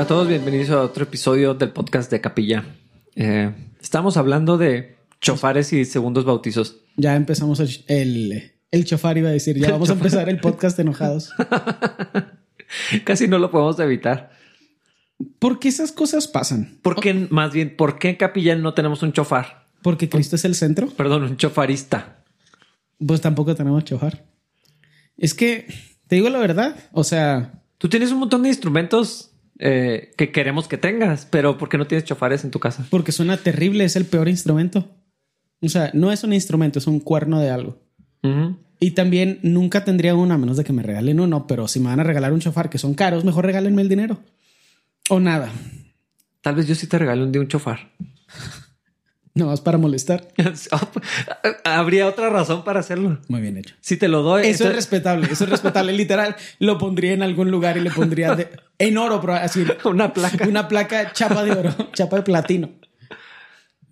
Hola a todos, bienvenidos a otro episodio del podcast de Capilla. Eh, estamos hablando de chofares y segundos bautizos. Ya empezamos el, el, el chofar, iba a decir. Ya vamos a empezar el podcast enojados. Casi no lo podemos evitar. ¿Por qué esas cosas pasan? ¿Por qué, más bien, por qué en Capilla no tenemos un chofar? Porque Cristo es el centro. Perdón, un chofarista. Pues tampoco tenemos chofar. Es que, te digo la verdad, o sea... Tú tienes un montón de instrumentos eh, que queremos que tengas, pero ¿por qué no tienes chofares en tu casa? Porque suena terrible, es el peor instrumento. O sea, no es un instrumento, es un cuerno de algo. Ujú. Y también nunca tendría uno a menos de que me regalen uno, pero si me van a regalar un chofar que son caros, mejor regálenme el dinero. O nada. Tal vez yo sí te regale un día un chofar. No más para molestar. Habría otra razón para hacerlo. Muy bien hecho. Si te lo doy, Eso es respetable, eso es respetable. Literal, lo pondría en algún lugar y le pondría de- en oro, pero así. una placa. Una placa chapa de oro, chapa de platino.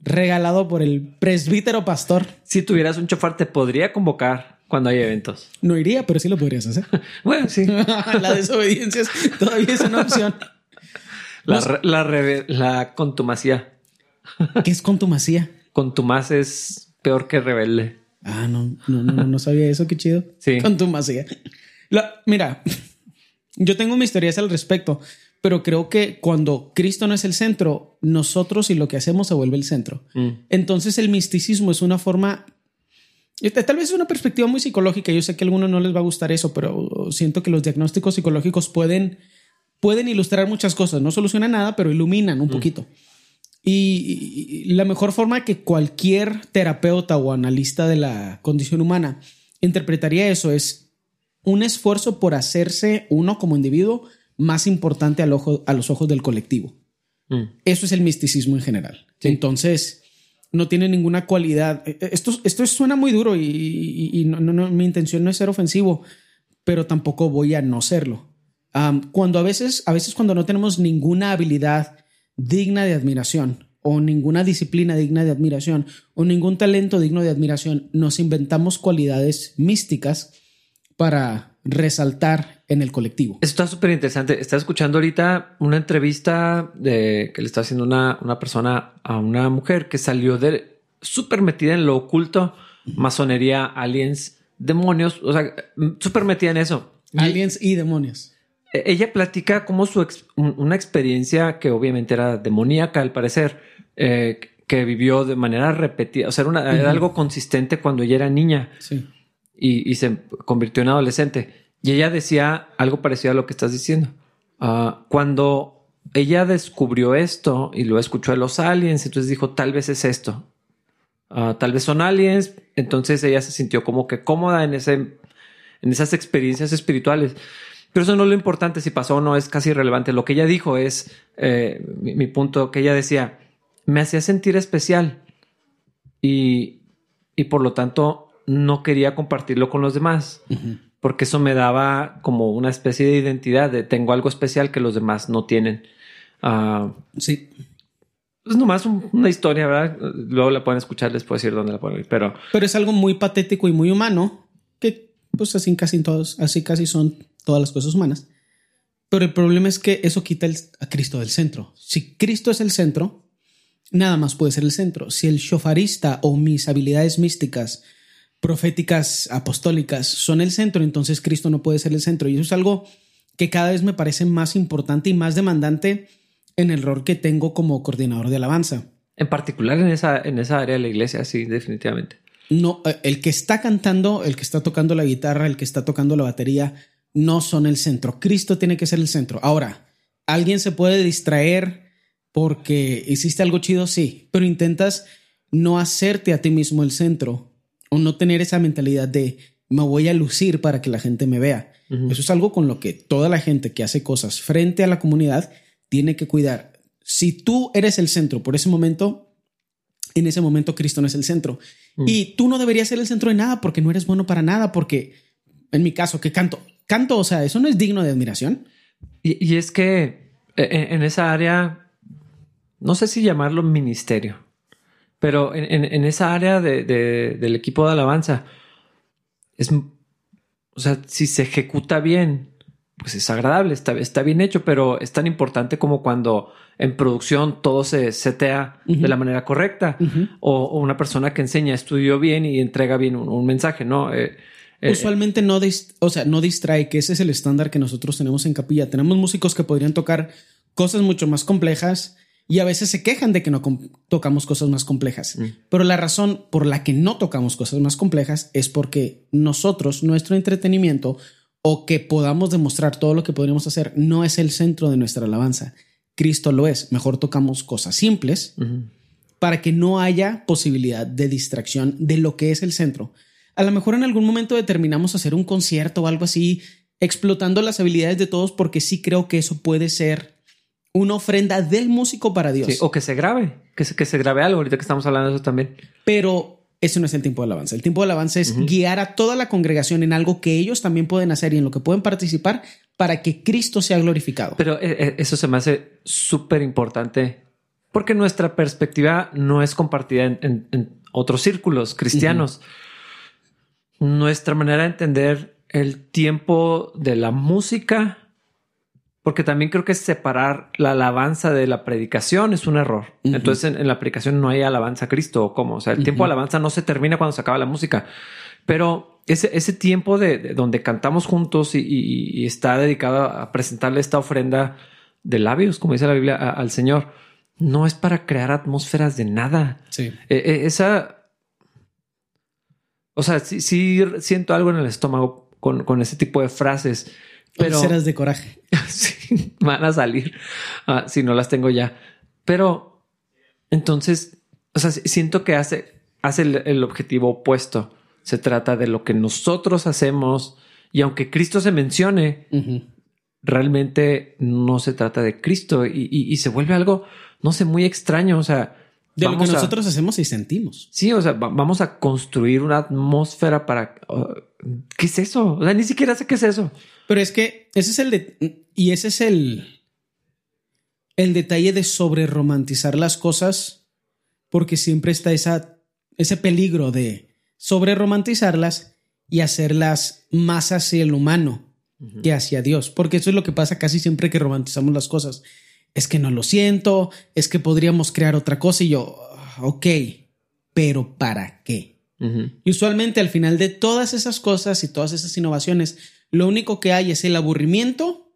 Regalado por el presbítero pastor. Si tuvieras un chofar, te podría convocar cuando hay eventos. No iría, pero sí lo podrías hacer. Bueno, sí. La desobediencia es- todavía es una opción. La, reve- la contumacía. ¿Qué es contumacía? Contumaz es peor que rebelde. Ah, no, no, no, no sabía eso, qué chido. Sí. Contumacía. La- mira, yo tengo mis teorías al respecto, pero creo que cuando Cristo no es el centro, nosotros y lo que hacemos se vuelve el centro. Mm. Entonces el misticismo es una forma, eh, tal vez es una perspectiva muy psicológica. Yo sé que a algunos no les va a gustar eso, pero siento que los diagnósticos psicológicos pueden, pueden ilustrar muchas cosas. No solucionan nada, pero iluminan un poquito. Y, y la mejor forma que cualquier terapeuta o analista de la condición humana interpretaría eso es un esfuerzo por hacerse uno como individuo más importante al ojo, a los ojos del colectivo. Mm. Eso es el misticismo en general. Sí. Entonces, no tiene ninguna cualidad. Eh, eh, Esto, esto suena muy duro y, y- y no, no- no- mi intención no es ser ofensivo, pero tampoco voy a no serlo. Cuando a veces, a veces cuando no tenemos ninguna habilidad digna de admiración o ninguna disciplina digna de admiración o ningún talento digno de admiración, nos inventamos cualidades místicas para resaltar en el colectivo. Eso está súper interesante. Estaba escuchando ahorita una entrevista de que le está haciendo una, una persona a una mujer que salió de súper metida en lo oculto, masonería, aliens, demonios, o sea, súper metida en eso. Y- Aliens y demonios. Eh, Ella platica como su ex- un- una experiencia que obviamente era demoníaca al parecer, eh, que vivió de manera repetida, o sea, era, una- era algo consistente cuando ella era niña Sí. y, y se convirtió en adolescente. Y ella decía algo parecido a lo que estás diciendo. Ah, cuando ella descubrió esto y lo escuchó de los aliens, entonces dijo, tal vez es esto. Ah, tal vez son aliens. Entonces ella se sintió como que cómoda en, ese, en esas experiencias espirituales. Pero eso no es lo importante, si pasó o no es casi irrelevante. Lo que ella dijo es, eh, mi, mi punto, que ella decía, me hacía sentir especial y, y por lo tanto no quería compartirlo con los demás, porque eso me daba como una especie de identidad de tengo algo especial que los demás no tienen. Ah, Sí. es nomás un- una historia, ¿verdad? Luego la pueden escuchar, les puedo decir dónde la pueden oír, pero Pero es algo muy patético y muy humano, que pues así casi todos, así casi son todas las cosas humanas. Pero el problema es que eso quita el- a Cristo del centro. Si Cristo es el centro, nada más puede ser el centro. Si el shofarista o mis habilidades místicas, proféticas, apostólicas son el centro, entonces Cristo no puede ser el centro. Y eso es algo que cada vez me parece más importante y más demandante en el rol que tengo como coordinador de alabanza. en particular en esa, en esa área de la iglesia, sí, definitivamente. no, eh, el que está cantando, el que está tocando la guitarra, el que está tocando la batería, no son el centro. Cristo tiene que ser el centro. Ahora, ¿alguien se puede distraer porque hiciste algo chido? Sí, pero intentas no hacerte a ti mismo el centro o no tener esa mentalidad de me voy a lucir para que la gente me vea. Eso es algo con lo que toda la gente que hace cosas frente a la comunidad tiene que cuidar. Si tú eres el centro por ese momento, en ese momento Cristo no es el centro. Mm. Y tú no deberías ser el centro de nada porque no eres bueno para nada, porque en mi caso, que canto, canto, o sea, eso no es digno de admiración. Y, y es que eh, en, en esa área, no sé si llamarlo ministerio, pero en, en- en esa área de- de- del equipo de alabanza, es, o sea, si se ejecuta bien, pues es agradable, está, está bien hecho, pero es tan importante como cuando en producción todo se setea de la manera correcta o, una persona que enseña, estudió bien y entrega bien un, mensaje, ¿no? Eh, Usualmente no, o sea, no distrae, que ese es el estándar que nosotros tenemos en capilla. Tenemos músicos que podrían tocar cosas mucho más complejas y a veces se quejan de que no tocamos cosas más complejas. Mm. Pero la razón por la que no tocamos cosas más complejas es porque nosotros, nuestro entretenimiento o que podamos demostrar todo lo que podríamos hacer no es el centro de nuestra alabanza. Cristo lo es. Mejor tocamos cosas simples para que no haya posibilidad de distracción de lo que es el centro. A lo mejor en algún momento determinamos hacer un concierto o algo así, explotando las habilidades de todos, porque sí creo que eso puede ser una ofrenda del músico para Dios. o que se grabe, que se, que se grabe algo, ahorita que estamos hablando de eso también. Pero ese no es el tiempo de alabanza. El tiempo de alabanza es guiar a toda la congregación en algo que ellos también pueden hacer y en lo que pueden participar para que Cristo sea glorificado. Pero eh, eh, eso se me hace súper importante porque nuestra perspectiva no es compartida en, otros círculos cristianos. Nuestra manera de entender el tiempo de la música porque también creo que separar la alabanza de la predicación es un error. Entonces en, la predicación no hay alabanza a Cristo o cómo. O sea, el tiempo de alabanza no se termina cuando se acaba la música, pero ese, ese tiempo de, donde cantamos juntos y, está dedicado a presentarle esta ofrenda de labios, como dice la Biblia, al Señor, no es para crear atmósferas de nada. Sí. E, e, esa, o sea, sí, sí, siento algo en el estómago con, con ese tipo de frases pero serás de coraje. sí, van a salir ah, si no las tengo ya. Pero entonces, o sea, siento que hace, hace el, objetivo opuesto. Se trata de lo que nosotros hacemos y aunque Cristo se mencione, realmente no se trata de Cristo y, se vuelve algo, no sé, muy extraño. O sea, de lo que nosotros hacemos y sentimos. Sí, o sea, vamos a construir una atmósfera para. ¿Qué es eso? O sea, ni siquiera sé qué es eso. Pero es que ese es el de, y ese es el el detalle de sobre romantizar las cosas porque siempre está esa ese peligro de sobre romantizarlas y hacerlas más hacia el humano que hacia Dios, porque eso es lo que pasa casi siempre que romantizamos las cosas. Es que no lo siento, es que podríamos crear otra cosa y yo, ok, pero ¿para qué? Y usualmente al final de todas esas cosas y todas esas innovaciones, lo único que hay es el aburrimiento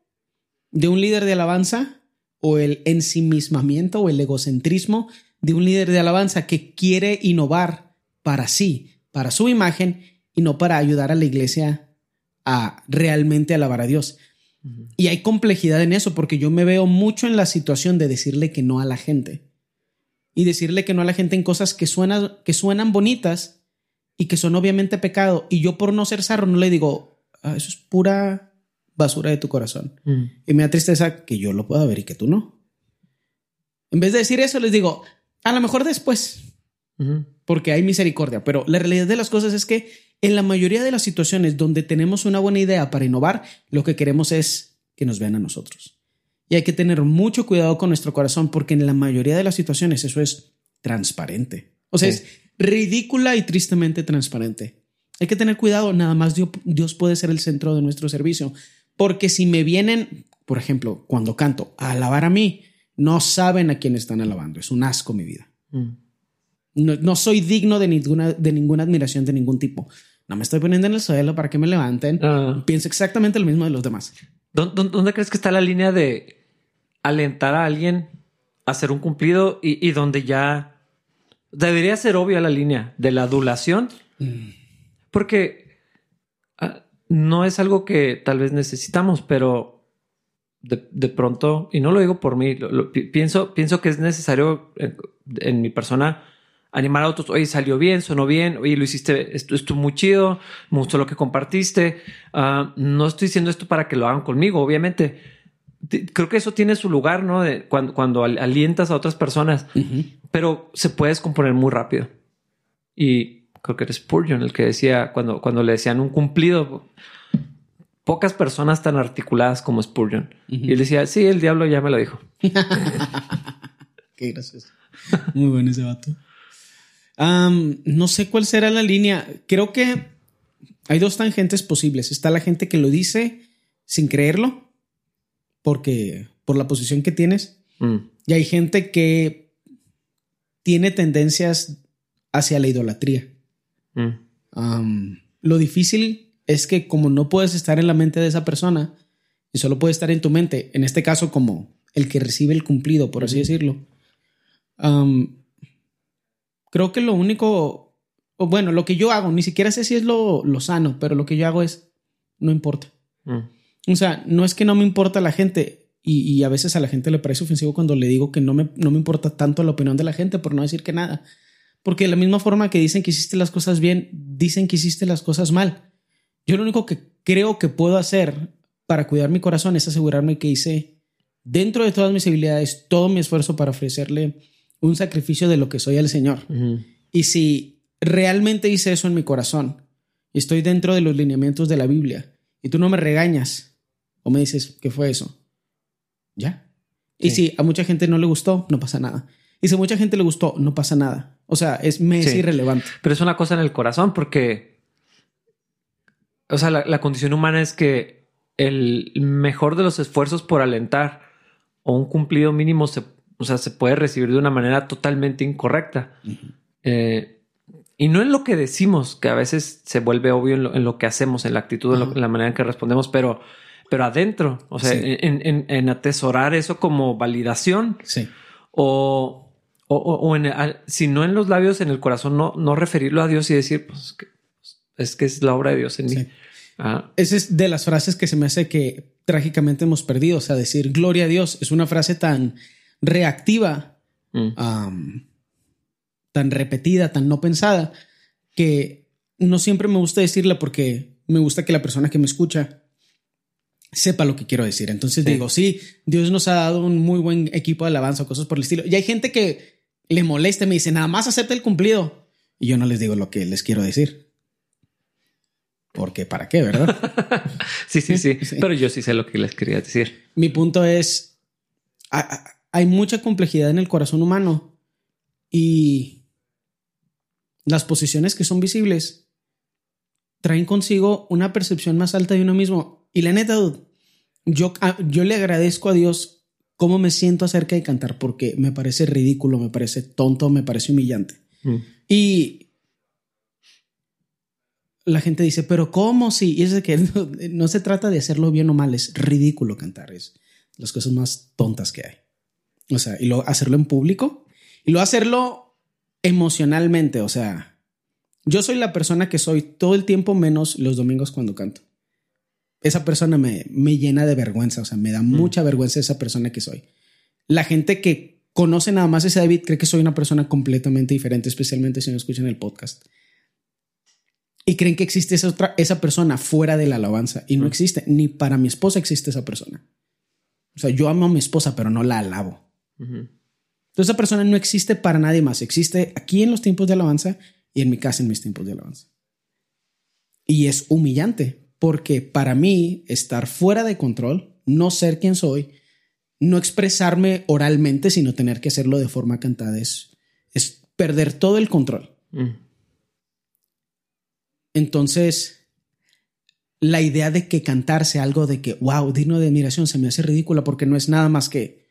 de un líder de alabanza o el ensimismamiento o el egocentrismo de un líder de alabanza que quiere innovar para sí, para su imagen y no para ayudar a la iglesia a realmente alabar a Dios. Y hay complejidad en eso porque yo me veo mucho en la situación de decirle que no a la gente y decirle que no a la gente en cosas que, suenan, que suenan bonitas y que son obviamente pecado. Y yo por no ser sarro no le digo, Ah, eso es pura basura de tu corazón. Mm. Y me da tristeza que yo lo pueda ver y que tú no. En vez de decir eso, les digo, a lo mejor después, porque hay misericordia, pero la realidad de las cosas es que en la mayoría de las situaciones donde tenemos una buena idea para innovar, lo que queremos es que nos vean a nosotros. Y hay que tener mucho cuidado con nuestro corazón porque en la mayoría de las situaciones eso es transparente. O sea, es ridícula y tristemente transparente. Hay que tener cuidado, nada más Dios, puede ser el centro de nuestro servicio. Porque si me vienen, por ejemplo, cuando canto, a alabar a mí, no saben a quién están alabando. Es un asco mi vida. Mm. No, soy digno de ninguna, de ninguna admiración de ningún tipo. No me estoy poniendo en el suelo para que me levanten. Ah. Pienso exactamente lo mismo de los demás. ¿Dónde, crees que está la línea de alentar a alguien a hacer un cumplido y, donde ya debería ser obvia la línea de la adulación? Mm. Porque ah, no es algo que tal vez necesitamos, pero de, pronto, y no lo digo por mí, pienso, pienso que es necesario en, mi persona animar a otros, oye, salió bien, sonó bien, oye, lo hiciste, esto estuvo muy chido, me gustó lo que compartiste. Ah, no estoy diciendo esto para que lo hagan conmigo, obviamente. Creo que eso tiene su lugar, ¿no? De cuando, cuando alientas a otras personas, pero se puede descomponer muy rápido. Y creo que era Spurgeon el que decía cuando, cuando le decían un cumplido, pocas personas tan articuladas como Spurgeon. Y él decía, sí, el diablo ya me lo dijo. Qué gracioso. Muy bueno ese vato. No sé cuál será la línea. Creo que hay dos tangentes posibles. Está la gente que lo dice sin creerlo, porque por la posición que tienes. Mm. Y hay gente que tiene tendencias hacia la idolatría. Mm. Um, lo difícil es que como no puedes estar en la mente de esa persona y solo puedes estar en tu mente, en este caso como el que recibe el cumplido, por así decirlo, um, creo que lo único, o bueno, lo que yo hago, ni siquiera sé si es lo, lo sano, pero lo que yo hago es, no importa. Mm. O sea, no es que no me importa la gente, y, y a veces a la gente le parece ofensivo cuando le digo que no me, no me importa tanto la opinión de la gente, por no decir que nada. Porque de la misma forma que dicen que hiciste las cosas bien, dicen que hiciste las cosas mal. Yo lo único que creo que puedo hacer para cuidar mi corazón es asegurarme que hice dentro de todas mis habilidades todo mi esfuerzo para ofrecerle un sacrificio de lo que soy al Señor. Y si realmente hice eso en mi corazón y estoy dentro de los lineamientos de la Biblia y tú no me regañas o me dices, ¿qué fue eso? Ya. Y si a mucha gente no le gustó, no pasa nada. Y si a mucha gente le gustó, no pasa nada. O sea, es, me es Sí. irrelevante. Pero es una cosa en el corazón porque, o sea, la, la condición humana es que el mejor de los esfuerzos por alentar o un cumplido mínimo se, o sea, se puede recibir de una manera totalmente incorrecta. Eh, y no en lo que decimos, que a veces se vuelve obvio en lo, en lo que hacemos, en la actitud, en, lo- Ajá. en la manera en que respondemos, pero, pero adentro, o sea, Sí. en, atesorar eso como validación Sí. o, o, o- o en, al- si no en los labios, en el corazón, no, no referirlo a Dios y decir, pues que- es que es la obra de Dios en mí. Ah, Esa es de las frases que se me hace que trágicamente hemos perdido. O sea, decir gloria a Dios es una frase tan reactiva mm, tan repetida, tan no pensada, que no siempre me gusta decirla porque me gusta que la persona que me escucha sepa lo que quiero decir. Entonces Sí. digo, sí, Dios nos ha dado un muy buen equipo de alabanza o cosas por el estilo. Y hay gente que le molesta me dice, nada más acepta el cumplido. Y yo no les digo lo que les quiero decir. Porque para qué, ¿verdad? sí, sí, sí, Sí. Pero yo sí sé lo que les quería decir. Mi punto es, a- a- hay mucha complejidad en el corazón humano y las posiciones que son visibles traen consigo una percepción más alta de uno mismo. Y la neta, dude, yo, a- yo le agradezco a Dios cómo me siento acerca de cantar porque me parece ridículo, me parece tonto, me parece humillante. Mm, Y la gente dice, pero ¿cómo si? Y es de que no, no se trata de hacerlo bien o mal, es ridículo cantar, es las cosas más tontas que hay. O sea, y luego hacerlo en público y luego hacerlo emocionalmente, o sea, yo soy la persona que soy todo el tiempo menos los domingos cuando canto. Esa persona me, me llena de vergüenza, o sea, me da mucha vergüenza esa persona que soy. La gente que conoce nada más a ese David cree que soy una persona completamente diferente, especialmente si no escuchan el podcast. Y creen que existe esa, otra, esa persona fuera de la alabanza y no existe. Ni para mi esposa existe esa persona. O sea, yo amo a mi esposa, pero no la alabo. Entonces esa persona no existe para nadie más. Existe aquí en los tiempos de alabanza y en mi casa en mis tiempos de alabanza. Y es humillante porque para mí estar fuera de control, no ser quien soy, no expresarme oralmente, sino tener que hacerlo de forma cantada, es, es perder todo el control. Mm, Entonces, la idea de que cantar sea algo de que, wow, digno de admiración, se me hace ridícula porque no es nada más que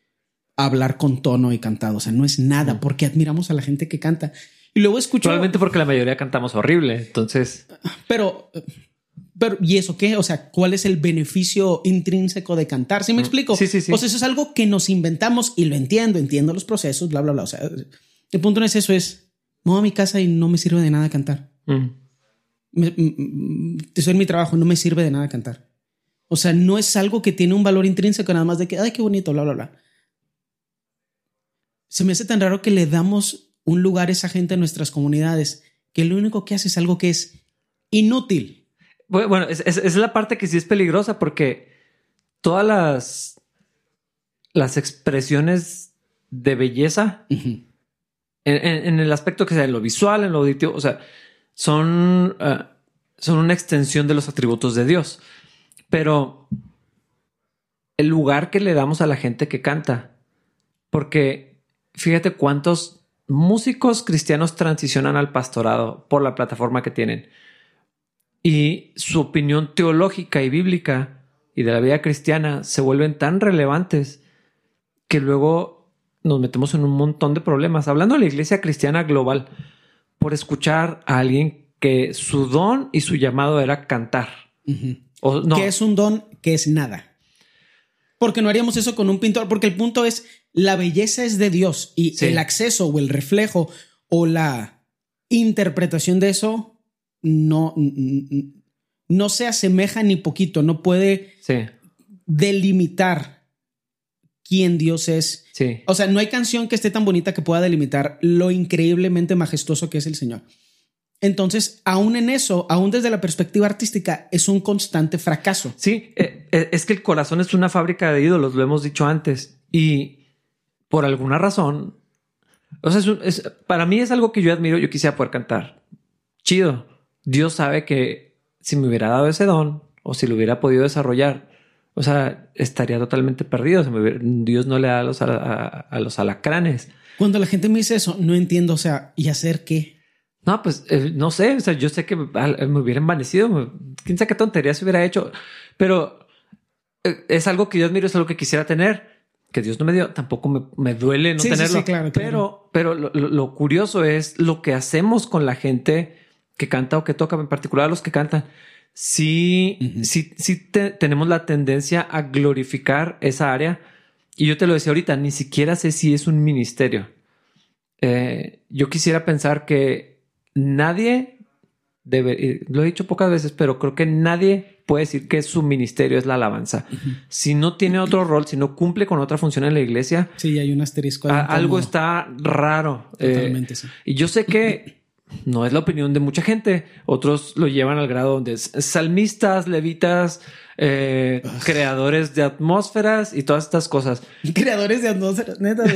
hablar con tono y cantado. O sea, no es nada porque admiramos a la gente que canta. Y luego escucho. Probablemente porque la mayoría cantamos horrible. Entonces, Pero, pero, ¿y eso qué? O sea, ¿cuál es el beneficio intrínseco de cantar? ¿Sí me explico? Mm, Sí, sí, sí. O sea, eso es algo que nos inventamos y lo entiendo, entiendo los procesos, bla, bla, bla. O sea, el punto no es eso, es, me voy a mi casa y no me sirve de nada cantar. mm, Me- eso es mi trabajo, no me sirve de nada cantar. O sea, no es algo que tiene un valor intrínseco nada más de que, ay, qué bonito, bla, bla, bla. Se me hace tan raro que le damos un lugar a esa gente en nuestras comunidades, que lo único que hace es algo que es inútil. Bu- Bueno, es, es- es la parte que sí es peligrosa porque todas las, las expresiones de belleza en, en- en el aspecto que sea en lo visual, en lo auditivo, o sea, son, eh, son una extensión de los atributos de Dios. Pero el lugar que le damos a la gente que canta, porque fíjate cuántos músicos cristianos transicionan al pastorado por la plataforma que tienen y su opinión teológica y bíblica y de la vida cristiana se vuelven tan relevantes que luego nos metemos en un montón de problemas. Hablando de la iglesia cristiana global, por escuchar a alguien que su don y su llamado era cantar. o, no. Que es un don que es nada. Porque no haríamos eso con un pintor, porque el punto es, la belleza es de Dios y el acceso o el reflejo o la interpretación de eso no, no se asemeja ni poquito, no puede delimitar quién Dios es. O sea, no hay canción que esté tan bonita que pueda delimitar lo increíblemente majestuoso que es el Señor. Entonces, aún en eso, aún desde la perspectiva artística, es un constante fracaso. Sí, eh, eh, es que el corazón es una fábrica de ídolos, lo hemos dicho antes, y por alguna razón, o sea, para mí es algo que yo admiro, yo quisiera poder cantar. Chido. Dios sabe que si me hubiera dado ese don o si lo hubiera podido desarrollar, o sea, estaría totalmente perdido. Dios no le da a los, a, los alacranes. Cuando la gente me dice eso, no entiendo, o sea, ¿y hacer qué? No, pues eh, no sé, o sea, yo sé que me, hubiera envanecido, quién sabe qué tontería se hubiera hecho, pero eh, es algo que yo admiro, es algo que quisiera tener, que Dios no me dio, tampoco me, me duele no tenerlo. Sí, claro, pero, pero lo, lo, curioso es lo que hacemos con la gente que canta o que toca, en particular los que cantan sí, sí, sí tenemos la tendencia a glorificar esa área. Y yo te lo decía ahorita, ni siquiera sé si es un ministerio. Eh, yo quisiera pensar que nadie debe, lo he dicho pocas veces, pero creo que nadie puede decir que su ministerio es la alabanza. Si no tiene otro rol, si no cumple con otra función en la iglesia. Sí, hay un asterisco. algo está raro. Eh, Totalmente, sí. Y yo sé que no es la opinión de mucha gente. Otros lo llevan al grado donde es salmistas, levitas, eh, creadores de atmósferas y todas estas cosas. Creadores de atmósferas, neta.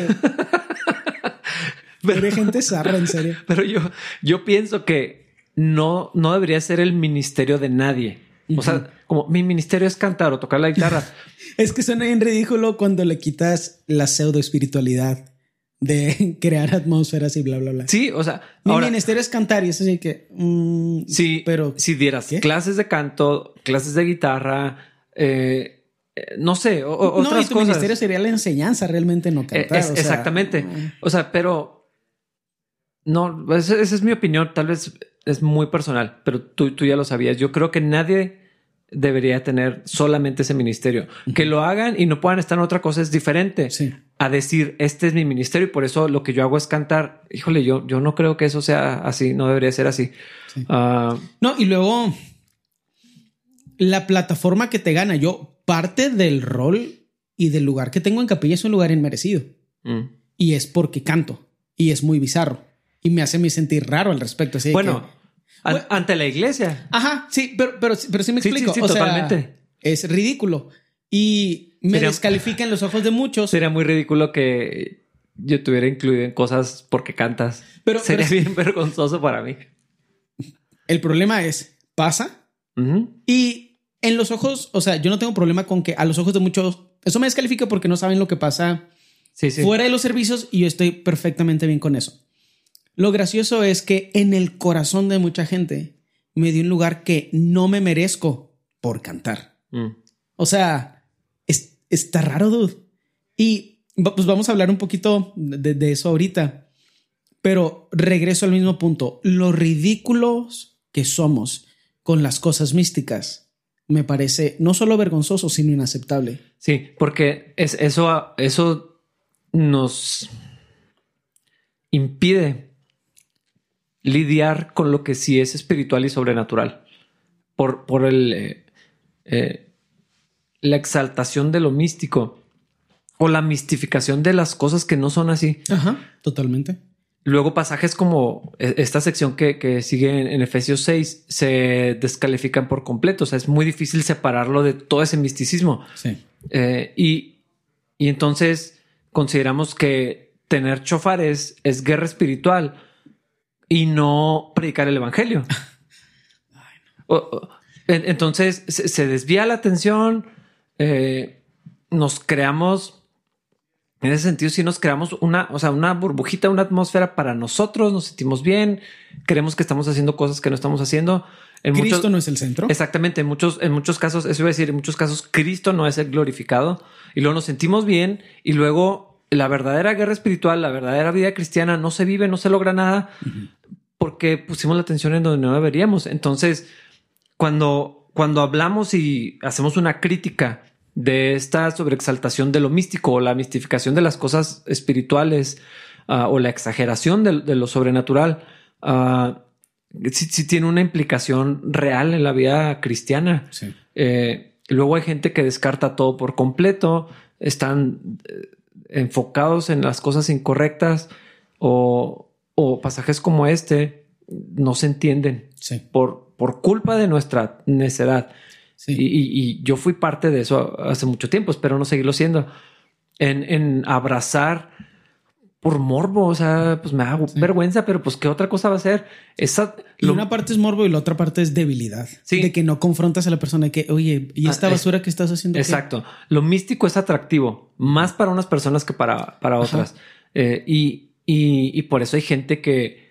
pero gente zarra, en serio. Pero yo, yo pienso que no, no debería ser el ministerio de nadie. O sea, como mi ministerio es cantar o tocar la guitarra. es que suena bien ridículo cuando le quitas la pseudo espiritualidad de crear atmósferas y bla, bla, bla. Sí, o sea, mi ministerio es cantar y es así que. Mm, sí, pero si dieras clases de canto, clases de guitarra, eh, eh, no sé, o, otras no, y tu ministerio sería la enseñanza, realmente no eh, cantar. exactamente. Mm. O sea, pero no, esa, es mi opinión. Tal vez es muy personal, pero tú, tú ya lo sabías. Yo creo que nadie debería tener solamente ese ministerio. Que lo hagan y no puedan estar en otra cosa es diferente a decir, este es mi ministerio y por eso lo que yo hago es cantar. Híjole, yo, yo no creo que eso sea así, no debería ser así. Ah, no, y luego la plataforma que te gana, yo parte del rol y del lugar que tengo en capilla es un lugar inmerecido. Mm. Y es porque canto y es muy bizarro y me hace sentir raro al respecto. Así bueno, ante la iglesia. Ajá, sí, pero, pero, pero sí me explico. Sí, sí, totalmente. es ridículo. Y me descalifica en los ojos de muchos. Sería muy ridículo que yo tuviera incluido en cosas porque cantas. Pero sería bien vergonzoso para mí. El problema es, pasa. Y en los ojos, o sea, yo no tengo problema con que a los ojos de muchos, eso me descalifica porque no saben lo que pasa fuera de los servicios y yo estoy perfectamente bien con eso. Lo gracioso es que en el corazón de mucha gente me dio un lugar que no me merezco por cantar. Mm. O sea, está raro, dude. Y pues vamos a hablar un poquito de, eso ahorita. Pero regreso al mismo punto. Los ridículos que somos con las cosas místicas me parece no solo vergonzoso, sino inaceptable. Sí, porque es, eso, eso nos impide lidiar con lo que sí es espiritual y sobrenatural. Por, por el, eh, eh, la exaltación de lo místico o la mistificación de las cosas que no son así. Ajá, totalmente. Luego pasajes como e, esta sección que, sigue en, Efesios 6 se descalifican por completo. O sea, es muy difícil separarlo de todo ese misticismo. Sí. Eh, y, y entonces consideramos que tener chofares es guerra espiritual y no predicar el evangelio. entonces se, desvía la atención, eh, nos creamos, en ese sentido, si nos creamos una, o sea, una burbujita, una atmósfera para nosotros, nos sentimos bien, creemos que estamos haciendo cosas que no estamos haciendo. En Cristo muchos- no es el centro. Exactamente, en muchos, en muchos casos, eso iba a decir, en muchos casos Cristo no es el glorificado y luego nos sentimos bien y luego la verdadera guerra espiritual, la verdadera vida cristiana no se vive, no se logra nada porque pusimos la atención en donde no deberíamos. Entonces, cuando, cuando hablamos y hacemos una crítica de esta sobreexaltación de lo místico o la mistificación de las cosas espirituales ah, o la exageración de, de lo sobrenatural, ah, sí, sí tiene una implicación real en la vida cristiana. Sí. Eh, luego hay gente que descarta todo por completo, están eh, enfocados en las cosas incorrectas o, o pasajes como este no se entienden Sí. por, por culpa de nuestra necedad. Sí. Y, y- y yo fui parte de eso hace mucho tiempo, espero no seguirlo siendo, en, en abrazar por morbo, o sea, pues me da vergüenza, pero pues qué otra cosa va a ser. Esa, Y lo- una parte es morbo y la otra parte es debilidad. Sí. De que no confrontas a la persona de que, oye, ¿y esta Ah, es- basura que estás haciendo? qué?" Exacto. Lo místico es atractivo, más para unas personas que para, para otras. Eh, y, y- y por eso hay gente que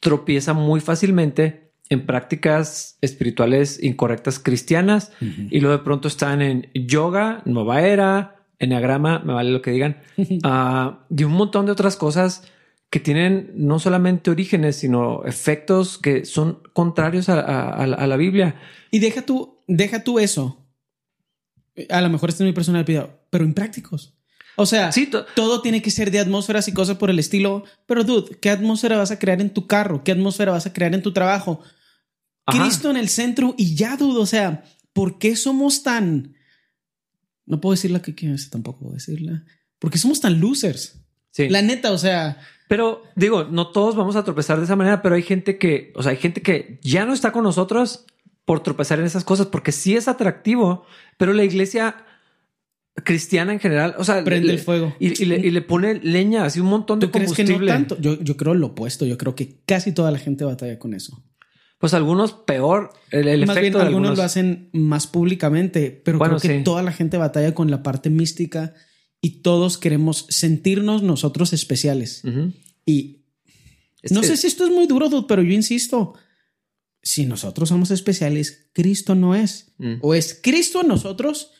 tropieza muy fácilmente en prácticas espirituales incorrectas cristianas y luego de pronto están en yoga, nueva era, enneagrama, me vale lo que digan, ah, y un montón de otras cosas que tienen no solamente orígenes, sino efectos que son contrarios a, a- a la- Biblia. Y deja tú, deja tú eso. A lo mejor este es mi personal pido, pero imprácticos. O sea, Sí, todo tiene que ser de atmósferas y cosas por el estilo. Pero, dude, ¿qué atmósfera vas a crear en tu carro? ¿Qué atmósfera vas a crear en tu trabajo? Ajá. Cristo en el centro y ya, dude. O sea, ¿por qué somos tan. No puedo decir la que quiero tampoco puedo decirla. ¿Por qué somos tan losers? sí. La neta, o sea, Pero digo, no todos vamos a tropezar de esa manera, pero hay gente que, o sea, hay gente que ya no está con nosotros por tropezar en esas cosas, porque sí es atractivo, pero la iglesia cristiana en general, o sea, Prende le- el fuego. y, y le, y le pone leña, así un montón de ¿tú crees que no combustible. tanto? Yo, yo creo lo opuesto. Yo creo que casi toda la gente batalla con eso. Pues algunos peor, el, el más bien, efecto de algunos, algunos. lo hacen más públicamente, pero Bueno, creo que sí. toda la gente batalla con la parte mística y todos queremos sentirnos nosotros especiales. Y no sé si esto es muy duro, dude, pero yo insisto. Si nosotros somos especiales, Cristo no es. Mm. O es Cristo en nosotros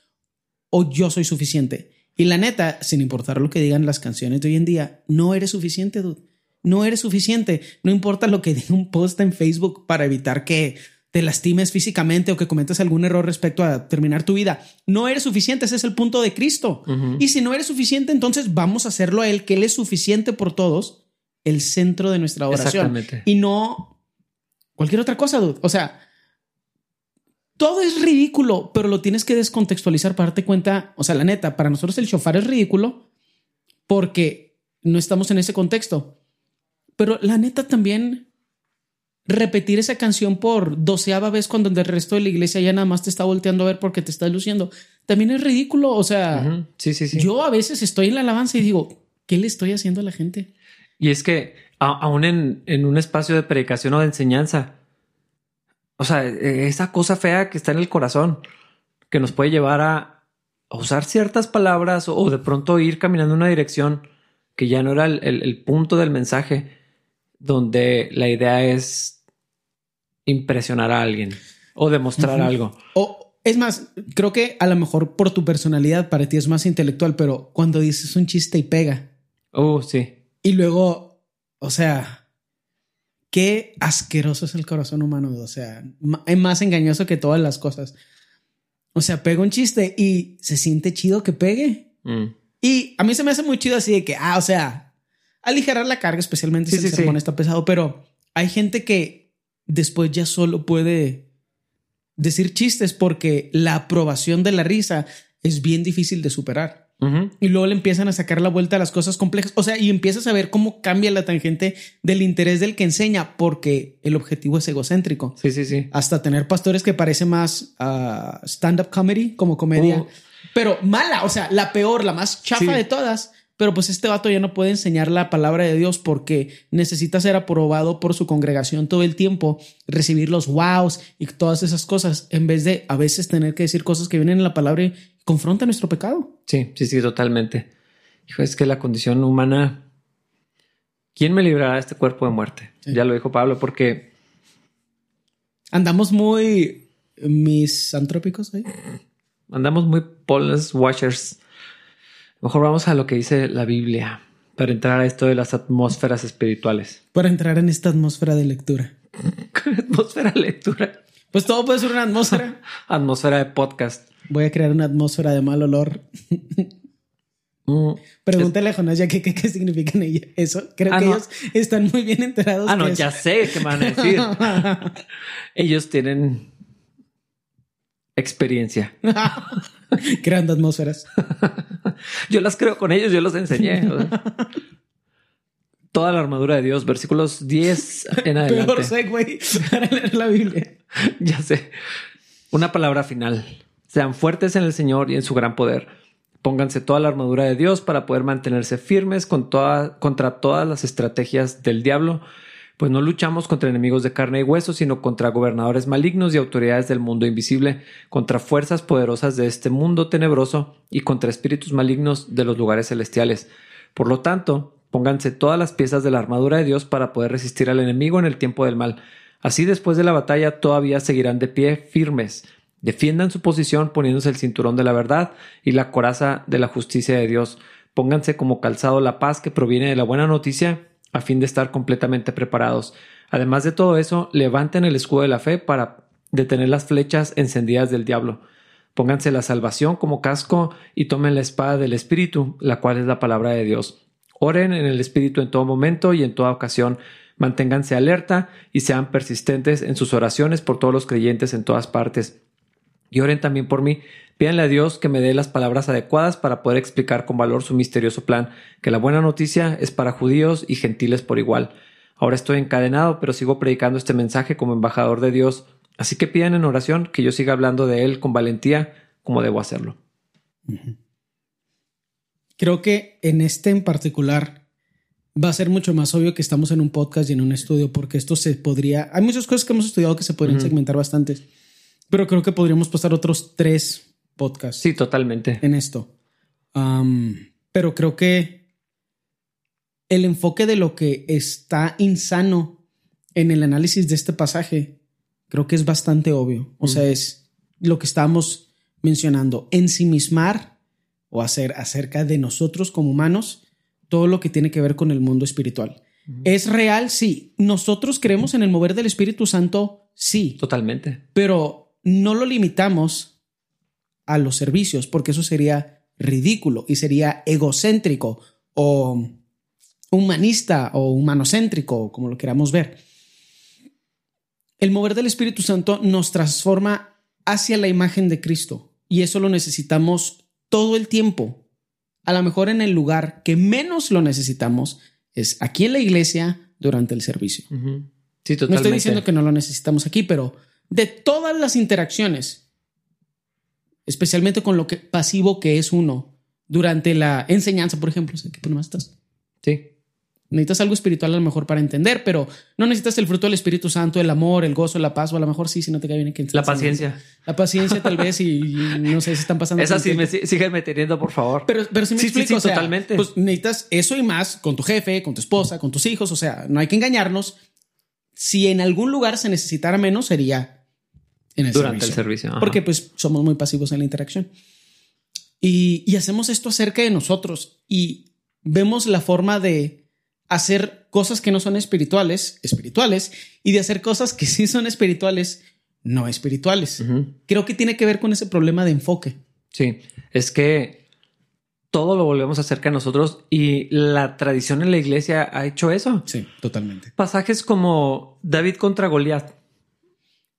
o yo soy suficiente. Y la neta, sin importar lo que digan las canciones de hoy en día, no eres suficiente, dude. No eres suficiente. No importa lo que diga un post en Facebook para evitar que te lastimes físicamente o que cometas algún error respecto a terminar tu vida. No eres suficiente. Ese es el punto de Cristo. Y si no eres suficiente, entonces vamos a hacerlo a Él, que Él es suficiente por todos, el centro de nuestra oración. Exactamente. Y no cualquier otra cosa, dude. O sea, todo es ridículo, pero lo tienes que descontextualizar para darte cuenta. O sea, la neta, para nosotros el shofar es ridículo porque no estamos en ese contexto. Pero la neta también repetir esa canción por doceava vez cuando el resto de la iglesia ya nada más te está volteando a ver porque te estás luciendo, también es ridículo. O sea. Sí, sí, sí. yo a veces estoy en la alabanza y digo, ¿qué le estoy haciendo a la gente? Y es que aún en, en un espacio de predicación o de enseñanza, o sea, e- esa cosa fea que está en el corazón, que nos puede llevar a, a usar ciertas palabras o, o de pronto ir caminando en una dirección que ya no era el, el- el punto del mensaje, donde la idea es impresionar a alguien o demostrar algo. O es más, creo que a lo mejor por tu personalidad para ti es más intelectual, pero cuando dices un chiste y pega Oh, sí. y luego, o sea, qué asqueroso es el corazón humano. O sea, es más engañoso que todas las cosas. O sea, pega un chiste y se siente chido que pegue. Mm. Y a mí se me hace muy chido así de que, ah, o sea, aligerar la carga, especialmente Sí, si sí, el sermón sí. está pesado, pero hay gente que después ya solo puede decir chistes porque la aprobación de la risa es bien difícil de superar. Y luego le empiezan a sacar la vuelta a las cosas complejas. O sea, y empiezas a ver cómo cambia la tangente del interés del que enseña porque el objetivo es egocéntrico. Sí, sí, sí. Hasta tener pastores que parece más ah, stand-up comedy como comedia. Uh. Pero mala, o sea, la peor, la más chafa Sí. de todas. Pero pues este vato ya no puede enseñar la palabra de Dios porque necesita ser aprobado por su congregación todo el tiempo, recibir los wows y todas esas cosas, en vez de a veces tener que decir cosas que vienen en la palabra y confronta nuestro pecado. Sí, sí, sí, totalmente. Hijo, es que la condición humana. ¿Quién me librará de este cuerpo de muerte? Sí. Ya lo dijo Pablo, porque Andamos muy misantrópicos ahí. Andamos muy poles washers. Mejor vamos a lo que dice la Biblia para entrar a esto de las atmósferas espirituales. Para entrar en esta atmósfera de lectura. atmósfera de lectura? Pues todo puede ser una atmósfera. atmósfera de podcast. Voy a crear una atmósfera de mal olor. Mm, Pregúntale a Jonás ya qué, qué, significan eso. Creo ah, que ellos están muy bien enterados. Ah, no, ya sé qué van a decir. ellos tienen experiencia. Creando atmósferas. yo las creo con ellos, yo los enseñé. Toda la armadura de Dios, versículos 10 en adelante. Peor segue para leer la Biblia. ya sé. Una palabra final. Sean fuertes en el Señor y en su gran poder. Pónganse toda la armadura de Dios para poder mantenerse firmes con toda, contra todas las estrategias del diablo pues no luchamos contra enemigos de carne y hueso, sino contra gobernadores malignos y autoridades del mundo invisible, contra fuerzas poderosas de este mundo tenebroso y contra espíritus malignos de los lugares celestiales. Por lo tanto, pónganse todas las piezas de la armadura de Dios para poder resistir al enemigo en el tiempo del mal. Así después de la batalla todavía seguirán de pie firmes. Defiendan su posición poniéndose el cinturón de la verdad y la coraza de la justicia de Dios. Pónganse como calzado la paz que proviene de la buena noticia a fin de estar completamente preparados. Además de todo eso, levanten el escudo de la fe para detener las flechas encendidas del diablo. Pónganse la salvación como casco y tomen la espada del Espíritu, la cual es la palabra de Dios. Oren en el Espíritu en todo momento y en toda ocasión. Manténganse alerta y sean persistentes en sus oraciones por todos los creyentes en todas partes. Y oren también por mí, Pídanle a Dios que me dé las palabras adecuadas para poder explicar con valor su misterioso plan, que la buena noticia es para judíos y gentiles por igual. Ahora estoy encadenado, pero sigo predicando este mensaje como embajador de Dios, así que pidan en oración que yo siga hablando de Él con valentía como debo hacerlo. Creo que en este en particular va a ser mucho más obvio que estamos en un podcast y en un estudio, porque esto se podría... Hay muchas cosas que hemos estudiado que se podrían segmentar bastante, pero creo que podríamos pasar otros tres podcast. Sí, totalmente. En esto. pero creo que el enfoque de lo que está insano en el análisis de este pasaje, creo que es bastante obvio. O sea, es lo que estamos mencionando, ensimismar o hacer acerca de nosotros como humanos todo lo que tiene que ver con el mundo espiritual. ¿Es real? Sí. ¿Nosotros creemos en el mover del Espíritu Santo? Sí. Totalmente. Pero no lo limitamos a los servicios, porque eso sería ridículo y sería egocéntrico o humanista o humanocéntrico, como lo queramos ver. El mover del Espíritu Santo nos transforma hacia la imagen de Cristo y eso lo necesitamos todo el tiempo. A lo mejor en el lugar que menos lo necesitamos es aquí en la iglesia durante el servicio. sí, no estoy diciendo que no lo necesitamos aquí, pero de todas las interacciones especialmente con lo que pasivo que es uno durante la enseñanza, por ejemplo. ¿Qué más estás? Sí. Necesitas algo espiritual a lo mejor para entender, pero no necesitas el fruto del Espíritu Santo, el amor, el gozo, la paz, o a lo mejor sí, si no te cae bien que La paciencia. La paciencia tal vez y, no sé si están pasando. Esa sí me sígueme teniendo, por favor. Pero, pero si me explico, totalmente. Pues necesitas eso y más con tu jefe, con tu esposa, con tus hijos, o sea, no hay que engañarnos. Si en algún lugar se necesitara menos, sería durante el servicio. Porque pues somos muy pasivos en la interacción. Y, y hacemos esto acerca de nosotros y vemos la forma de hacer cosas que no son espirituales, espirituales, y de hacer cosas que sí son espirituales, no espirituales. Creo que tiene que ver con ese problema de enfoque. Sí, es que todo lo volvemos acerca de nosotros y la tradición en la iglesia ha hecho eso. Sí, totalmente. Pasajes como David contra Goliat.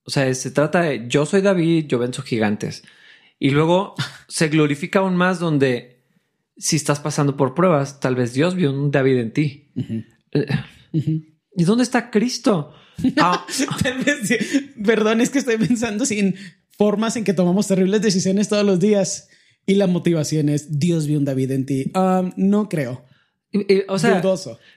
O sea, se trata de yo soy David, yo venzo gigantes. Y luego se glorifica aún más donde si estás pasando por pruebas, tal vez Dios vio un David en ti. Eh, ¿Y dónde está Cristo? Ah. Perdón, es que estoy pensando sin formas en que tomamos terribles decisiones todos los días y la motivación es Dios vio un David en ti. Um, no creo. o sea,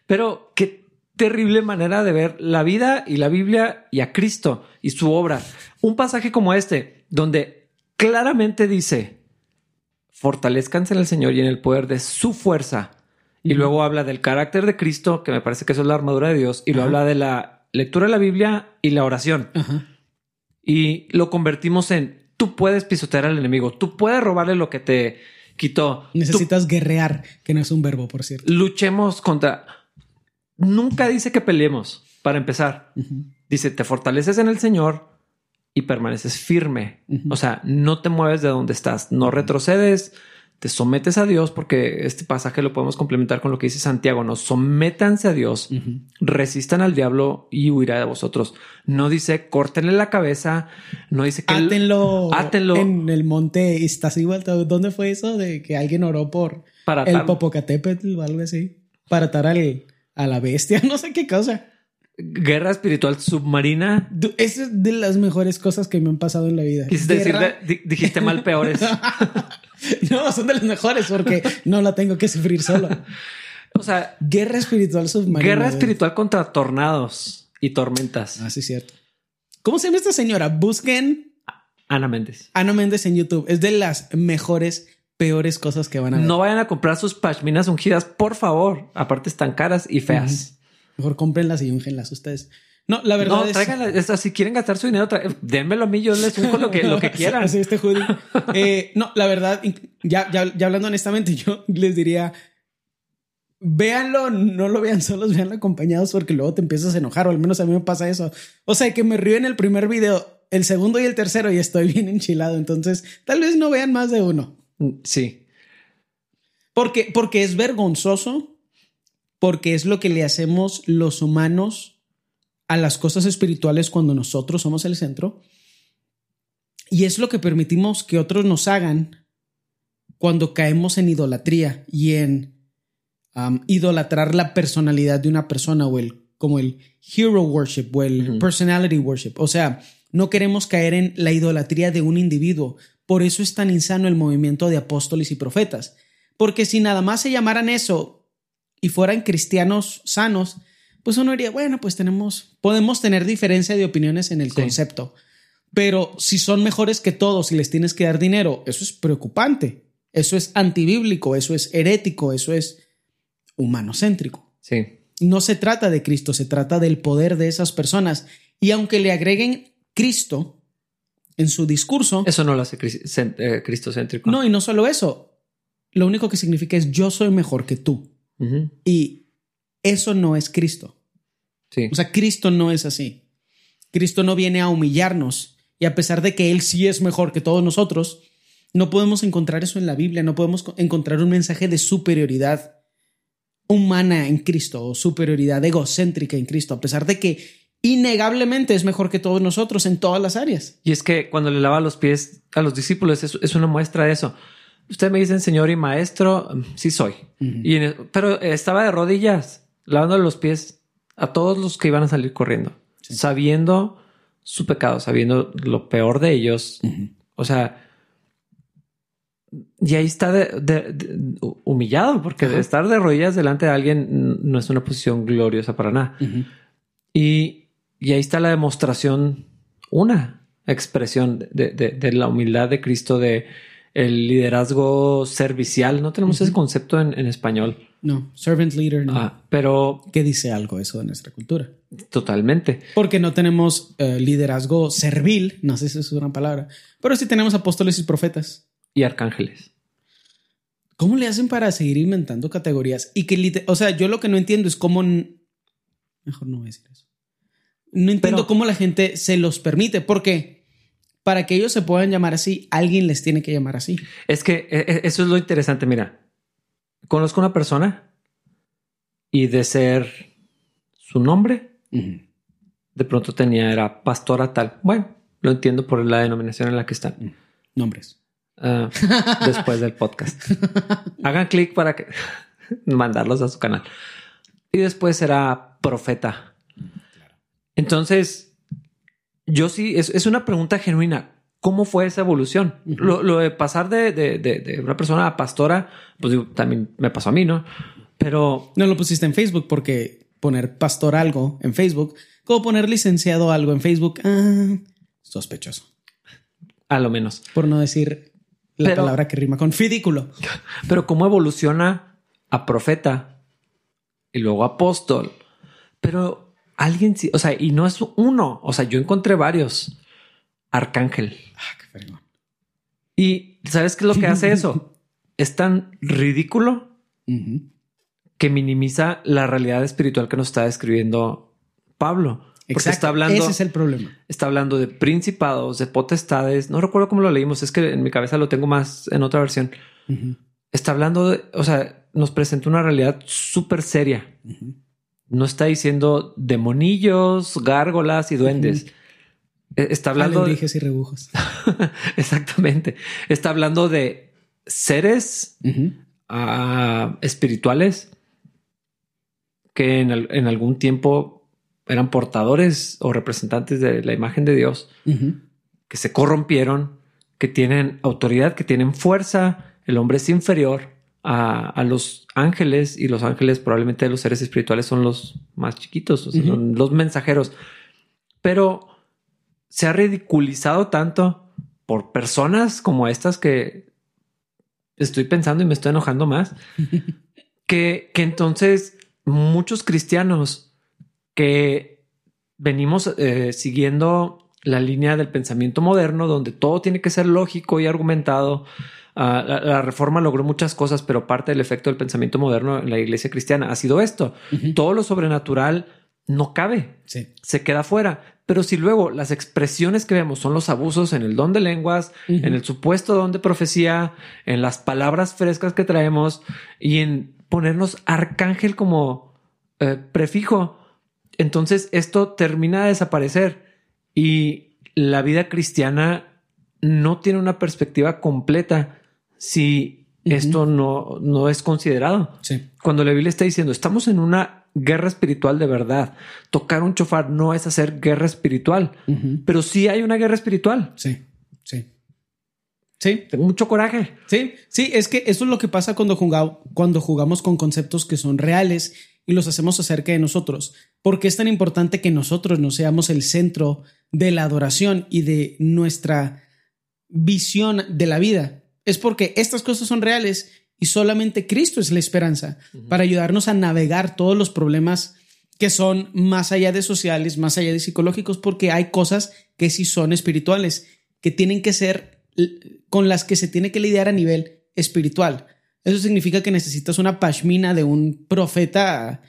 pero que terrible manera de ver la vida y la Biblia y a Cristo y su obra. Un pasaje como este, donde claramente dice, fortalezcanse en el Señor y en el poder de su fuerza. Y luego habla del carácter de Cristo, que me parece que eso es la armadura de Dios, y lo habla de la lectura de la Biblia y la oración. y lo convertimos en tú puedes pisotear al enemigo, tú puedes robarle lo que te quitó. Necesitas guerrear, que no es un verbo, por cierto. Luchemos contra. Nunca dice que peleemos, para empezar. Dice, te fortaleces en el Señor y permaneces firme. O sea, no te mueves de donde estás, no retrocedes, te sometes a Dios, porque este pasaje lo podemos complementar con lo que dice Santiago, no sométanse a Dios, resistan al diablo y huirá de vosotros. No dice córtenle la cabeza, no dice que átenlo, átenlo. en el monte Iztaccíhuatl. ¿Dónde fue eso de que alguien oró por para el Popocatépetl o algo así? Para atar a la bestia, no sé qué cosa. Guerra espiritual submarina. Esa es de las mejores cosas que me han pasado en la vida. decirle, dijiste mal peores. no, son de las mejores porque no la tengo que sufrir solo. O sea, guerra espiritual submarina. Guerra espiritual contra tornados y tormentas. Ah, sí, cierto. ¿Cómo se llama esta señora? Busquen Ana Méndez. Ana Méndez en YouTube. Es de las mejores, peores cosas que van a ver. No vayan a comprar sus pashminas ungidas, por favor. Aparte están caras y feas. Mejor cómprenlas y úngenlas ustedes. No, la verdad no, es... tráiganlas. si quieren gastar su dinero, dénmelo a mí, yo les unjo lo que, lo que quieran. Así este eh, no, la verdad, ya, ya, ya hablando honestamente, yo les diría, véanlo, no lo vean solos, véanlo acompañados porque luego te empiezas a enojar, o al menos a mí me pasa eso. O sea, que me río en el primer video, el segundo y el tercero y estoy bien enchilado, entonces tal vez no vean más de uno. Sí. Porque, porque es vergonzoso porque es lo que le hacemos los humanos a las cosas espirituales cuando nosotros somos el centro. Y es lo que permitimos que otros nos hagan cuando caemos en idolatría y en um, idolatrar la personalidad de una persona o el como el hero worship o el personality worship. O sea, no queremos caer en la idolatría de un individuo. Por eso es tan insano el movimiento de apóstoles y profetas. Porque si nada más se llamaran eso, y fueran cristianos sanos, pues uno diría, bueno, pues tenemos, podemos tener diferencia de opiniones en el concepto. Pero si son mejores que todos y les tienes que dar dinero, eso es preocupante. Eso es antibíblico, eso es herético, eso es humanocéntrico. Sí. No se trata de Cristo, se trata del poder de esas personas. Y aunque le agreguen Cristo en su discurso. Eso no lo hace eh, cristocéntrico. No, y no solo eso. Lo único que significa es yo soy mejor que tú. Y eso no es Cristo. Sí. O sea, Cristo no es así. Cristo no viene a humillarnos. Y a pesar de que Él sí es mejor que todos nosotros, no podemos encontrar eso en la Biblia. No podemos encontrar un mensaje de superioridad humana en Cristo o superioridad egocéntrica en Cristo, a pesar de que innegablemente es mejor que todos nosotros en todas las áreas. Y es que cuando le lava los pies a los discípulos es una muestra de eso. Usted me dice señor y maestro, sí soy. y pero estaba de rodillas, lavando los pies a todos los que iban a salir corriendo, sabiendo su pecado, sabiendo lo peor de ellos. O sea, y ahí está de, humillado, porque estar de rodillas delante de alguien no es una posición gloriosa para nada. y, y, ahí está la demostración, una expresión de la humildad de Cristo, de el liderazgo servicial. No tenemos ese concepto en, español. No, servant leader no. Ah, pero... ¿Qué dice algo eso de nuestra cultura? Totalmente. Porque no tenemos eh, liderazgo servil, no sé si es una palabra, pero sí tenemos apóstoles y profetas. Y arcángeles. ¿Cómo le hacen para seguir inventando categorías? Y que, o sea, yo lo que no entiendo es cómo... Mejor no voy a decir eso. No entiendo cómo la gente se los permite, porque para que ellos se puedan llamar así, alguien les tiene que llamar así. Es que e, e, eso es lo interesante. Mira, conozco una persona y de ser su nombre, de pronto tenía, era pastora tal. Bueno, lo entiendo por la denominación en la que están. Nombres. Ah, después del podcast. Hagan clic para que mandarlos a su canal. Y después será profeta. Entonces, yo sí, es, una pregunta genuina. ¿Cómo fue esa evolución? lo, de pasar de, una persona a pastora, pues también me pasó a mí, ¿no? Pero... No lo pusiste en Facebook porque poner pastor algo en Facebook, como poner licenciado algo en Facebook, ah, sospechoso. A lo menos. Por no decir la palabra que rima con fidículo. Pero cómo evoluciona a profeta y luego apóstol. Pero alguien sí, o sea, y no es uno, o sea, yo encontré varios. arcángel. Ah, qué fregón. Y ¿sabes qué es lo que hace eso? Es tan ridículo que minimiza la realidad espiritual que nos está describiendo Pablo. Porque Exacto. está hablando, Ese es el problema. está hablando de principados, de potestades. No recuerdo cómo lo leímos. Es que en mi cabeza lo tengo más en otra versión. Está hablando de, o sea, nos presenta una realidad súper seria. No está diciendo demonillos, gárgolas y duendes. Eh, Está hablando de, Alebrijes y rebujos. exactamente. Está hablando de seres ah, espirituales que en, al- en algún tiempo eran portadores o representantes de la imagen de Dios, que se corrompieron, que tienen autoridad, que tienen fuerza. El hombre es inferior a, a los ángeles y los ángeles probablemente los seres espirituales son los más chiquitos, o sea, son los mensajeros. Pero se ha ridiculizado tanto por personas como estas que estoy pensando y me estoy enojando más, que, que entonces muchos cristianos que venimos eh, siguiendo la línea del pensamiento moderno, donde todo tiene que ser lógico y argumentado. Ah, la, la reforma logró muchas cosas, pero parte del efecto del pensamiento moderno en la iglesia cristiana ha sido esto. Todo lo sobrenatural no cabe Sí. se queda fuera. Pero si luego las expresiones que vemos son los abusos en el don de lenguas, en el supuesto don de profecía, en las palabras frescas que traemos y en ponernos arcángel como eh, prefijo, entonces esto termina de desaparecer y la vida cristiana no tiene una perspectiva completa si esto no, no es considerado Sí. cuando la Biblia está diciendo estamos en una guerra espiritual de verdad. Tocar un chofar no es hacer guerra espiritual, pero sí hay una guerra espiritual. Sí. Sí. Sí. Tengo mucho coraje. Sí, sí, es que eso es lo que pasa cuando, juga- cuando jugamos con conceptos que son reales y los hacemos acerca de nosotros. Porque es tan importante que nosotros no seamos el centro de la adoración y de nuestra visión de la vida. Es porque estas cosas son reales y solamente Cristo es la esperanza para ayudarnos a navegar todos los problemas que son más allá de sociales, más allá de psicológicos, porque hay cosas que sí son espirituales, que tienen que ser con las que se tiene que lidiar a nivel espiritual. Eso significa que necesitas una pashmina de un profeta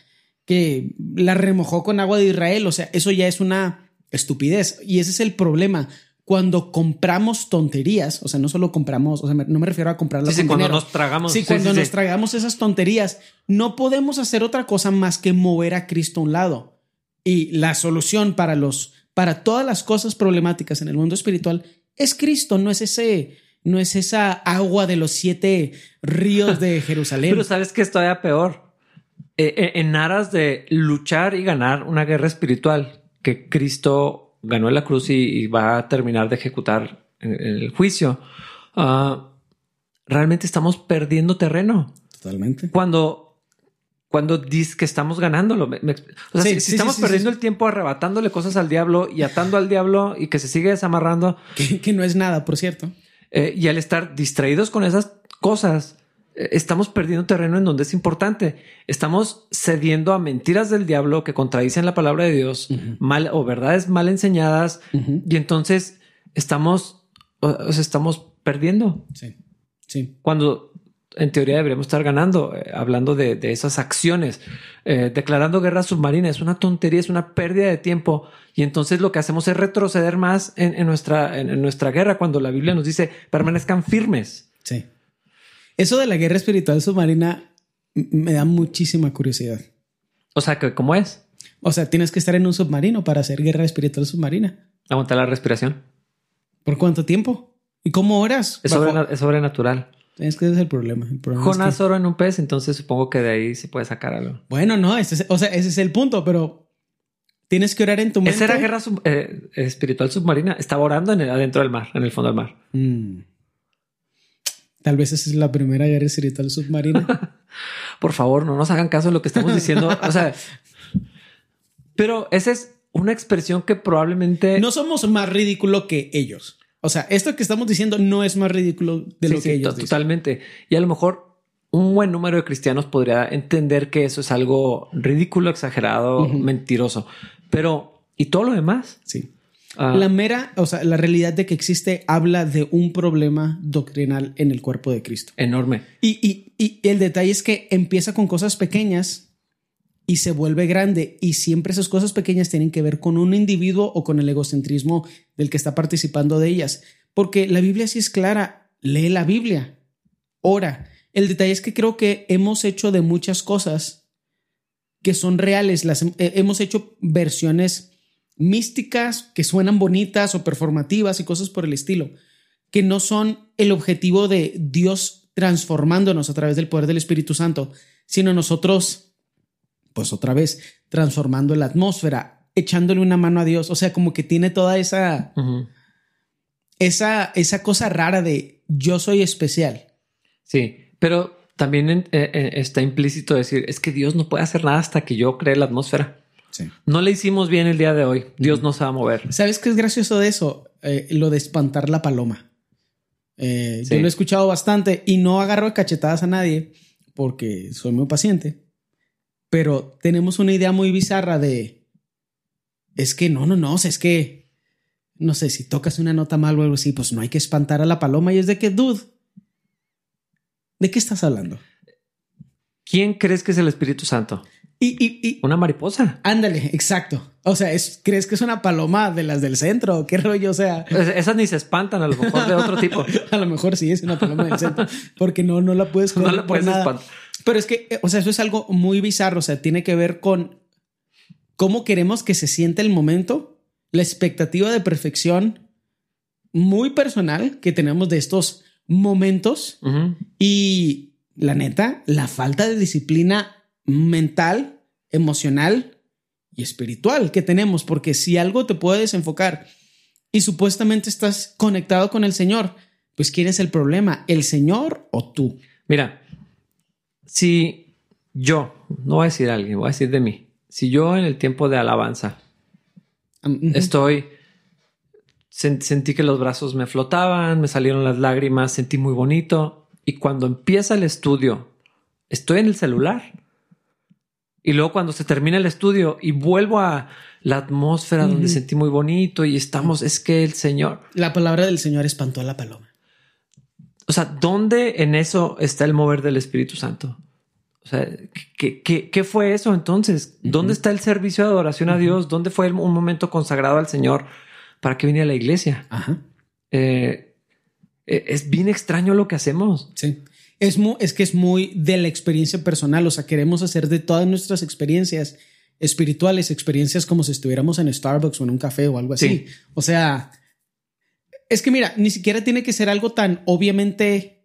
que la remojó con agua de Israel. O sea, eso ya es una estupidez. Y ese es el problema. Cuando compramos tonterías, o sea, no solo compramos, o sea, no me refiero a comprarlas Sí, sí, cuando dinero. nos tragamos. Sí, sí, cuando nos tragamos esas tonterías, no podemos hacer otra cosa más que mover a Cristo a un lado. Y la solución para los, para todas las cosas problemáticas en el mundo espiritual es Cristo, no es ese, no es esa agua de los siete ríos de Jerusalén. Pero sabes que es todavía peor. Eh, eh, en aras de luchar y ganar una guerra espiritual que Cristo ganó en la cruz y, y va a terminar de ejecutar en, en el juicio, ah, realmente estamos perdiendo terreno. Totalmente. cuando cuando dices que estamos ganándolo. Me- me- o sea, Sí, si, estamos sí, sí, perdiendo sí. el tiempo arrebatándole cosas al diablo y atando al diablo y que se sigue desamarrando Que, que no es nada, por cierto. Eh, y al estar distraídos con esas cosas, eh, estamos perdiendo terreno en donde es importante. Estamos cediendo a mentiras del diablo que contradicen la palabra de Dios, mal o verdades mal enseñadas y entonces estamos, o- o sea, estamos perdiendo Sí, sí. cuando en teoría deberíamos estar ganando, eh, hablando de, de esas acciones, eh, declarando guerra submarina, es una tontería, es una pérdida de tiempo. Y entonces lo que hacemos es retroceder más en, en nuestra, en, en nuestra guerra cuando la Biblia nos dice permanezcan firmes. Sí. Eso de la guerra espiritual submarina me da muchísima curiosidad. O sea, ¿cómo es? O sea, tienes que estar en un submarino para hacer guerra espiritual submarina. Aguantar la respiración. ¿Por cuánto tiempo? ¿Y cómo horas? Es, Bajo- sobrena- es sobrenatural. Es que ese es el problema. El problema es que- oro en un pez, entonces supongo que de ahí se puede sacar algo. Bueno, no, ese es- o sea, ese es el punto, pero tienes que orar en tu mente. Esa era guerra sub- eh, espiritual submarina. Estaba orando en el- adentro del mar, en el fondo del mar. Mm. Tal vez esa es la primera guerra espiritual submarina. por favor, no nos hagan caso de lo que estamos diciendo. O sea, pero esa es una expresión que probablemente no somos más ridículo que ellos. O sea, esto que estamos diciendo no es más ridículo de Sí, lo sí, que ellos dicen. totalmente. Y a lo mejor un buen número de cristianos podría entender que eso es algo ridículo, exagerado, mentiroso. Pero, ¿y todo lo demás? Sí. Ah. La mera, o sea, la realidad de que existe habla de un problema doctrinal en el cuerpo de Cristo. Enorme. Y, y, y el detalle es que empieza con cosas pequeñas y se vuelve grande y siempre esas cosas pequeñas tienen que ver con un individuo o con el egocentrismo del que está participando de ellas. Porque la Biblia sí es clara, lee la Biblia, ora. El detalle es que creo que hemos hecho de muchas cosas que son reales, las eh, hemos hecho versiones místicas que suenan bonitas o performativas y cosas por el estilo, que no son el objetivo de Dios transformándonos a través del poder del Espíritu Santo, sino nosotros, pues otra vez, transformando la atmósfera, echándole una mano a Dios, o sea, como que tiene toda esa, esa, esa cosa rara de yo soy especial. Sí, pero también eh, eh, está implícito decir, es que Dios no puede hacer nada hasta que yo cree la atmósfera. Sí. No le hicimos bien el día de hoy. Dios no se va a mover. ¿Sabes qué es gracioso de eso? Eh, lo de espantar la paloma. Sí. Yo lo he escuchado bastante y no agarro cachetadas a nadie porque soy muy paciente. Pero tenemos una idea muy bizarra de es que no, no, no, o sea, es que no sé si tocas una nota mal o algo así, pues no hay que espantar a la paloma y es de que, dude, ¿de qué estás hablando? ¿Quién crees que es el Espíritu Santo? Y, y, y Una mariposa. ándale, exacto. O sea, es, ¿crees que es una paloma de las del centro? ¿Qué rollo? O sea, Es- Esas ni se espantan, a lo mejor de otro tipo. A lo mejor sí es una paloma del centro, porque no, no la puedes No la puedes espantar. Pero es que, eh, o sea, eso es algo muy bizarro. O sea, tiene que ver con cómo queremos que se sienta el momento, la expectativa de perfección muy personal que tenemos de estos momentos y la neta, la falta de disciplina mental, emocional y espiritual que tenemos, porque si algo te puede desenfocar y supuestamente estás conectado con el Señor, pues ¿quién es el problema? ¿El Señor o tú? Mira, si yo, no voy a decir alguien, voy a decir de mí, si yo en el tiempo de alabanza estoy, sen- sentí que los brazos me flotaban, me salieron las lágrimas, sentí muy bonito y cuando empieza el estudio, estoy en el celular. Y luego cuando se termina el estudio y vuelvo a la atmósfera donde sentí muy bonito y estamos, es que el Señor, La palabra del Señor espantó a la paloma. O sea, ¿dónde en eso está el mover del Espíritu Santo? O sea, ¿qué, qué, qué fue eso entonces? ¿Dónde está el servicio de adoración a Dios? ¿Dónde fue el- un momento consagrado al Señor para que viniera a la iglesia? Ajá. Eh, eh, es bien extraño lo que hacemos. Sí. Es, mu- es que es muy de la experiencia personal. O sea, queremos hacer de todas nuestras experiencias espirituales, experiencias como si estuviéramos en Starbucks o en un café o algo así. Sí. O sea, es que mira, ni siquiera tiene que ser algo tan obviamente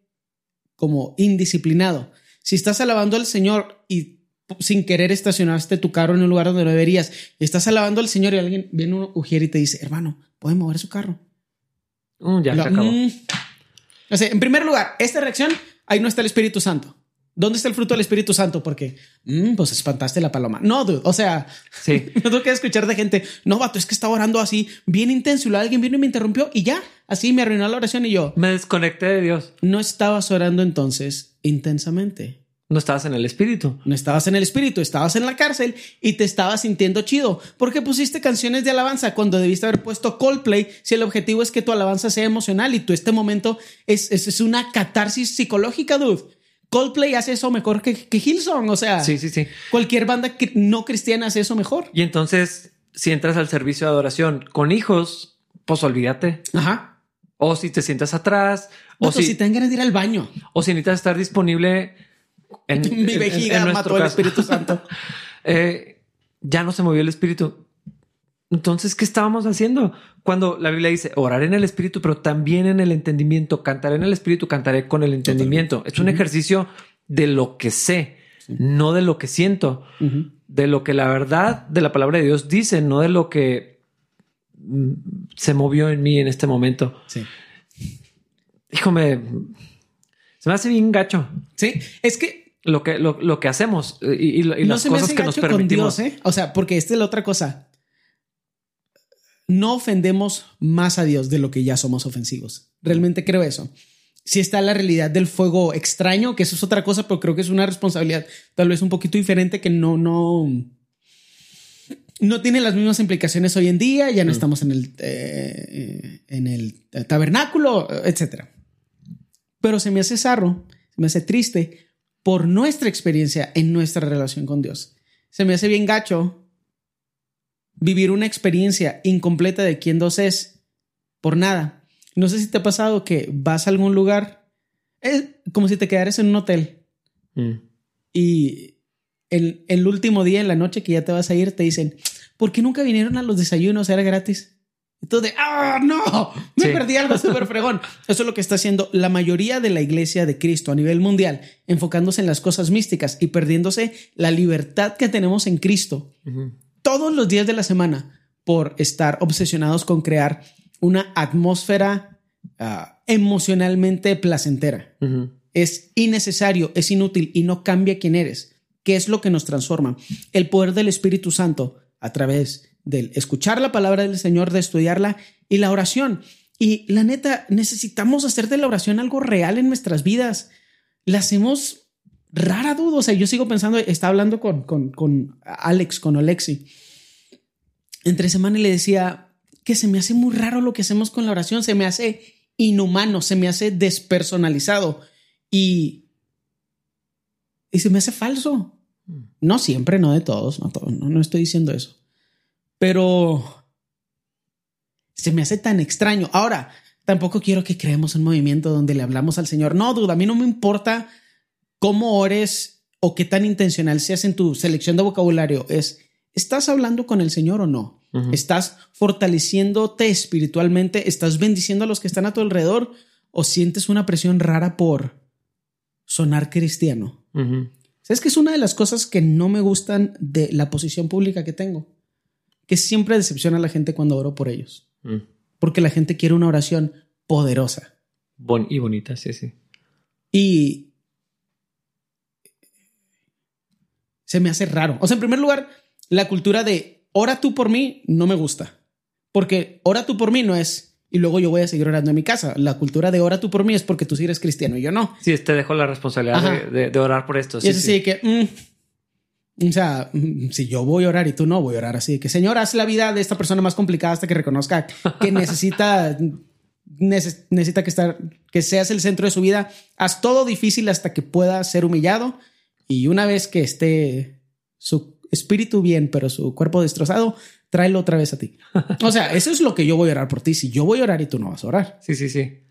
como indisciplinado. Si estás alabando al Señor y sin querer estacionaste tu carro en un lugar donde no deberías, estás alabando al Señor y alguien viene un ujier y te dice, hermano, ¿puede mover su carro? Mm, ya Lo- se acabó. mm. O sea, en primer lugar, esta reacción, ahí no está el Espíritu Santo. ¿Dónde está el fruto del Espíritu Santo? Porque, mm, pues espantaste la paloma. No, dude. O sea, Sí. no tengo que escuchar de gente. No, vato, es que estaba orando así, bien intenso. y luego alguien vino y me interrumpió y ya, así me arruinó la oración. Y yo, Me desconecté de Dios. no estabas orando entonces intensamente. No estabas en el Espíritu. No estabas en el espíritu, estabas en la cárcel y te estabas sintiendo chido. ¿Por qué pusiste canciones de alabanza cuando debiste haber puesto Coldplay si el objetivo es que tu alabanza sea emocional y tú este momento es, es, es una catarsis psicológica, dude? Coldplay hace eso mejor que, que Hillsong. O sea, Sí, sí, sí. cualquier banda que no cristiana hace eso mejor. Y entonces, si entras al servicio de adoración con hijos, pues olvídate. Ajá. O si te sientas atrás, o O si, si te dan ganas de ir al baño. o si necesitas estar disponible en Mi vejiga en mató al. Espíritu Santo. Eh, ya no se movió el espíritu. Entonces, ¿qué estábamos haciendo? Cuando la Biblia dice orar en el espíritu, pero también en el entendimiento, cantaré en el espíritu, cantaré con el entendimiento. Es un ejercicio de lo que sé, no de lo que siento, de lo que la verdad de la palabra de Dios dice, no de lo que mm, se movió en mí en este momento. Sí. Híjole, se me hace bien gacho Sí, es que lo que, lo, lo que hacemos eh, y, y- y no las cosas que nos permitimos. Dios, ¿eh? O sea, porque esta es la otra cosa. No ofendemos más a Dios de lo que ya somos ofensivos. Realmente creo eso. Si está la realidad del fuego extraño, que eso es otra cosa, pero creo que es una responsabilidad tal vez un poquito diferente que no, no, no tiene las mismas implicaciones hoy en día, ya no estamos en el, eh, en el tabernáculo, etcétera. Pero se me hace zarro, se me hace triste por nuestra experiencia en nuestra relación con Dios. Se me hace bien gacho vivir una experiencia incompleta de quién Dios es por nada. No sé si te ha pasado que vas a algún lugar, es como si te quedaras en un hotel mm. y el, el, último día en la noche que ya te vas a ir te dicen, ¿por qué nunca vinieron a los desayunos? Era gratis. Entonces, ¡ah, no! Me perdí algo súper fregón. Eso es lo que está haciendo la mayoría de la iglesia de Cristo a nivel mundial, enfocándose en las cosas místicas y perdiéndose la libertad que tenemos en Cristo todos los días de la semana por estar obsesionados con crear una atmósfera ah, emocionalmente placentera. Es innecesario, es inútil y no cambia quién eres. ¿Qué es lo que nos transforma? El poder del Espíritu Santo a través del escuchar la palabra del Señor, de estudiarla y la oración. Y la neta, necesitamos hacer de la oración algo real en nuestras vidas. La hacemos rara duda. O sea, yo sigo pensando, está hablando con, con, con Alex, con Alexi. Entre semana y le decía que se me hace muy raro lo que hacemos con la oración. Se me hace inhumano, se me hace despersonalizado y, y se me hace falso. No siempre, no de todos, no, no, no estoy diciendo eso pero se me hace tan extraño. Ahora, tampoco quiero que creemos un movimiento donde le hablamos al Señor. No, duda, a mí no me importa cómo ores o qué tan intencional seas en tu selección de vocabulario. Es, ¿estás hablando con el Señor o no? ¿Estás fortaleciéndote espiritualmente? ¿Estás bendiciendo a los que están a tu alrededor? ¿O sientes una presión rara por sonar cristiano? ¿Sabes que es una de las cosas que no me gustan de la posición pública que tengo? que siempre decepciona a la gente cuando oro por ellos. Mm. Porque la gente quiere una oración poderosa. Bon y bonita, sí, sí. Y se me hace raro. O sea, en primer lugar, la cultura de ora tú por mí no me gusta. Porque ora tú por mí no es y luego yo voy a seguir orando en mi casa. La cultura de ora tú por mí es porque tú sí eres cristiano y yo no. Sí, te dejo la responsabilidad de, orar por esto. Sí, y es así que mm, o sea, mm, si yo voy a orar y tú no, voy a orar así. Que Señor, haz la vida de esta persona más complicada hasta que reconozca que necesita, necesita que, estar, que seas el centro de su vida. Haz todo difícil hasta que pueda ser humillado. Y una vez que esté su espíritu bien, pero su cuerpo destrozado, tráelo otra vez a ti. O sea, eso es lo que yo voy a orar por ti. Si yo voy a orar y tú no vas a orar. Sí, sí, sí.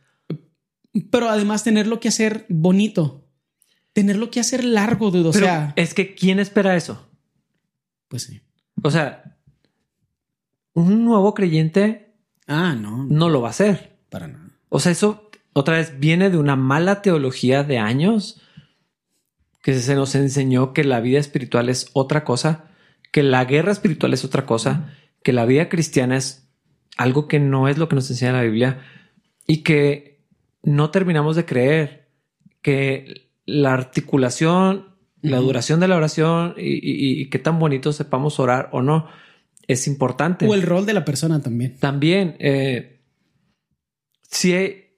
Pero además tenerlo que hacer bonito tenerlo que hacer largo, dude. O sea, es que ¿quién espera eso? Pues sí. O sea, un nuevo creyente. Ah, no. No lo va a hacer. Para nada. O sea, eso otra vez viene de una mala teología de años que se nos enseñó que la vida espiritual es otra cosa, que la guerra espiritual es otra cosa, que la vida cristiana es algo que no es lo que nos enseña la Biblia y que no terminamos de creer que la articulación, la duración de la oración y, qué tan bonito sepamos orar o no es importante. O el rol de la persona también. También, eh, si hay,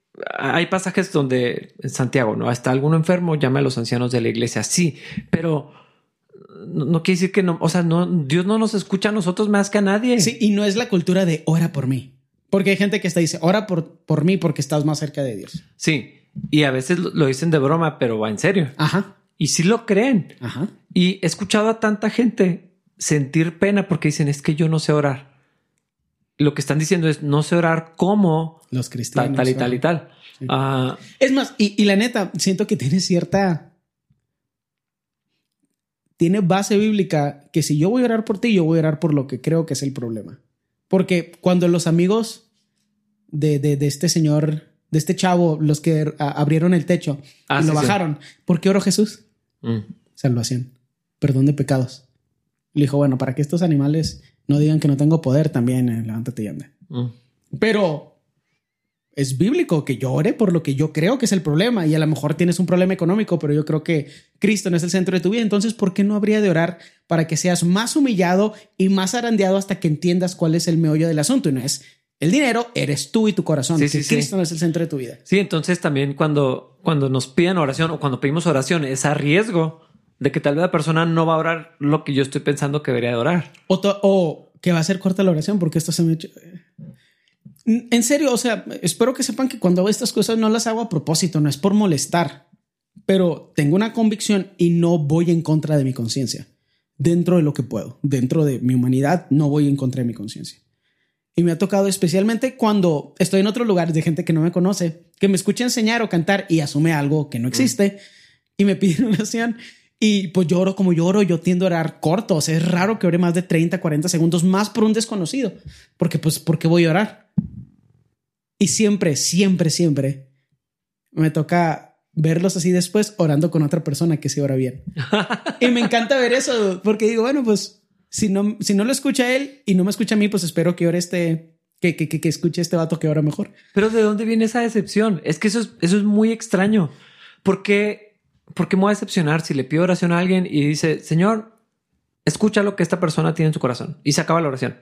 pasajes donde en Santiago, ¿no? Está alguno enfermo, llame a los ancianos de la iglesia. Sí, pero no, quiere decir que no, o sea, no, Dios no nos escucha a nosotros más que a nadie. Sí, y no es la cultura de ora por mí. Porque hay gente que está dice, ora por, por mí porque estás más cerca de Dios. Sí, y a veces lo dicen de broma, pero va en serio. Ajá. Y sí lo creen. Ajá. Y he escuchado a tanta gente sentir pena porque dicen es que yo no sé orar. Lo que están diciendo es no sé orar como los cristianos. Tal, y tal y tal. Ah, es más, y, y la neta, siento que tiene cierta tiene base bíblica que si yo voy a orar por ti, yo voy a orar por lo que creo que es el problema. Porque cuando los amigos de, de, de este señor de este chavo, los que abrieron el techo ah, y lo bajaron. ¿Por qué oró Jesús? Mm. Salvación, perdón de pecados. Le dijo, bueno, para que estos animales no digan que no tengo poder, también eh, levántate y anda. Mm. Pero es bíblico que yo ore por lo que yo creo que es el problema y a lo mejor tienes un problema económico, pero yo creo que Cristo no es el centro de tu vida. Entonces, ¿por qué no habría de orar para que seas más humillado y más arandeado hasta que entiendas cuál es el meollo del asunto? Y no es el dinero eres tú y tu corazón. Sí, sí, Cristo no es el centro de tu vida. Sí, entonces también cuando, cuando nos piden oración o cuando pedimos oración es a riesgo de que tal vez la persona no va a orar lo que yo estoy pensando que debería de orar. O, o que va a ser corta la oración porque esto se me... echa- En serio, o sea, espero que sepan que cuando hago estas cosas no las hago a propósito, no es por molestar, pero tengo una convicción y no voy en contra de mi conciencia. Dentro de lo que puedo, dentro de mi humanidad, no voy en contra de mi conciencia. Y me ha tocado especialmente cuando estoy en otros lugares de gente que no me conoce, que me escucha enseñar o cantar y asume algo que no existe y me piden oración. Y pues lloro como lloro, yo tiendo a orar corto. O sea, es raro que ore más de 30, 40 segundos más por un desconocido. Porque pues, ¿por qué voy a orar? Y siempre, siempre, siempre me toca verlos así después orando con otra persona que se ora bien. y me encanta ver eso porque digo, bueno, pues si no, si no lo escucha él y no me escucha a mí, pues espero que ore este, que, que, que, que escuche este vato que ora mejor. Pero ¿de dónde viene esa decepción? Es que eso es, eso es muy extraño. ¿Por qué, ¿Por qué me voy a decepcionar si le pido oración a alguien y dice, Señor, escucha lo que esta persona tiene en su corazón y se acaba la oración?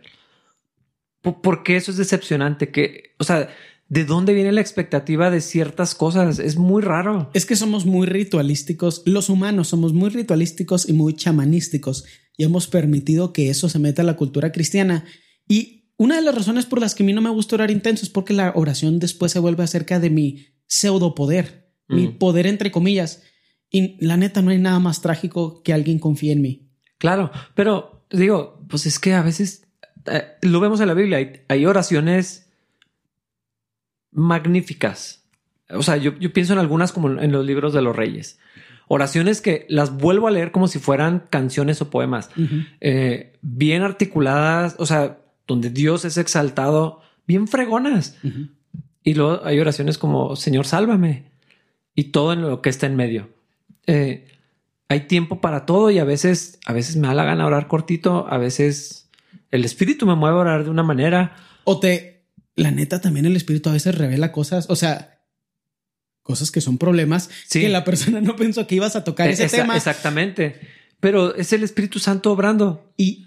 ¿Por, qué eso es decepcionante? Que, o sea, ¿de dónde viene la expectativa de ciertas cosas? Es muy raro. Es que somos muy ritualísticos, los humanos somos muy ritualísticos y muy chamanísticos y hemos permitido que eso se meta a la cultura cristiana. Y una de las razones por las que a mí no me gusta orar intenso es porque la oración después se vuelve acerca de mi pseudo poder, mi Mm. poder entre comillas. Y la neta no hay nada más trágico que alguien confíe en mí. Claro, pero digo, pues es que a veces eh, lo vemos en la Biblia. Hay, hay oraciones magníficas. O sea, yo, yo pienso en algunas como en los libros de los reyes. Oraciones que las vuelvo a leer como si fueran canciones o poemas. Eh, bien articuladas, o sea, donde Dios es exaltado, bien fregonas. Y luego hay oraciones como Señor, sálvame. Y todo en lo que está en medio. Eh, hay tiempo para todo y a veces, a veces me da la gana orar cortito, a veces el espíritu me mueve a orar de una manera. O te, la neta, también el espíritu a veces revela cosas, o sea, cosas que son problemas Sí. que la persona no pensó que ibas a tocar ese Esa- tema. Exactamente. Pero es el Espíritu Santo obrando. Y